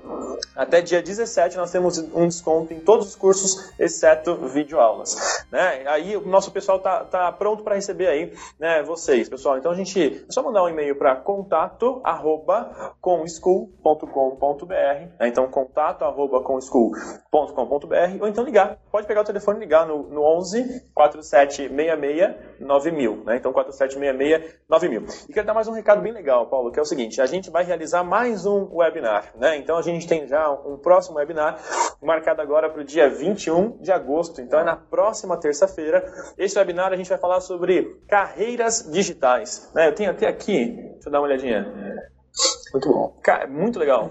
Speaker 2: até dia 17, nós temos um desconto em todos os cursos, exceto videoaulas, né? Aí o nosso pessoal tá, tá pronto para receber aí, né, vocês, pessoal. Então a gente é só mandar um e-mail para contato arroba comschool.com.br, né? então contato comschool.com.br ou então ligar. Pode pegar o telefone e ligar no, no 11 4766 9000, né? Então 4766 9000. E quero dar mais um recado bem legal, Paulo, que é o seguinte: a gente vai realizar mais um webinar, né? Então a gente tem já um próximo webinar marcado agora para o dia 21 de agosto. Então é na próxima terça-feira. Esse webinar a gente vai falar sobre carreiras digitais. Né? Eu tenho até aqui, deixa eu dar uma olhadinha.
Speaker 3: Muito bom.
Speaker 2: Ca- Muito legal.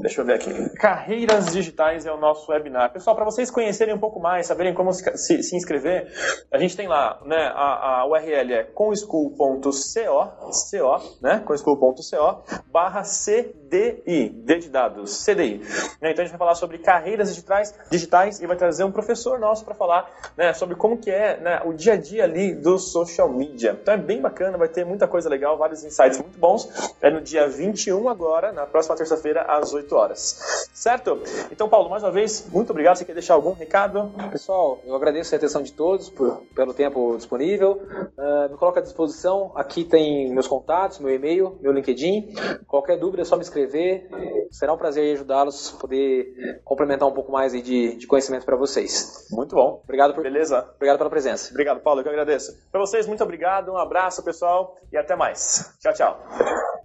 Speaker 2: Deixa eu ver aqui. Carreiras digitais é o nosso webinar. Pessoal, para vocês conhecerem um pouco mais, saberem como se, se- se inscrever, a gente tem lá, né, a, a URL é conschool.co, co, né, conschool.co, barra CDI, D de dados, CDI. Né, Então a gente vai falar sobre carreiras digitais, digitais e vai trazer um professor nosso para falar, né, sobre como que é, né, o dia a dia ali do social media. Então é bem bacana, vai ter muita coisa legal, vários insights muito bons. É no dia 21 agora, na próxima terça-feira, às 8 horas. Certo? Então, Paulo, mais uma vez, muito obrigado. Você quer deixar algum recado?
Speaker 3: Pessoal, eu agradeço a atenção de todos por- pelo tempo disponível. Ah, me coloco à disposição. Aqui tem meus contatos, meu e-mail, meu LinkedIn. Qualquer dúvida é só me escrever. Será um prazer ajudá-los, poder complementar um pouco mais de, de conhecimento para vocês.
Speaker 2: Muito bom.
Speaker 3: Obrigado, por,
Speaker 2: Beleza?
Speaker 3: obrigado pela presença.
Speaker 2: Obrigado, Paulo. Eu que agradeço. Para vocês, muito obrigado. Um abraço, pessoal. E até mais. Tchau, tchau.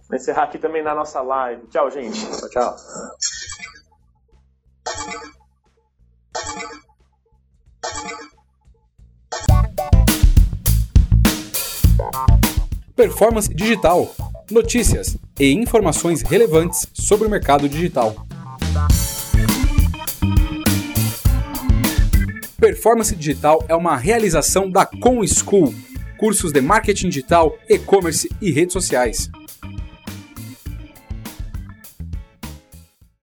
Speaker 2: Vou encerrar aqui também na nossa live. Tchau, gente.
Speaker 3: Tchau, tchau.
Speaker 1: Performance Digital. Notícias e informações relevantes sobre o mercado digital. Performance Digital é uma realização da Com School, cursos de marketing digital, e-commerce e redes sociais.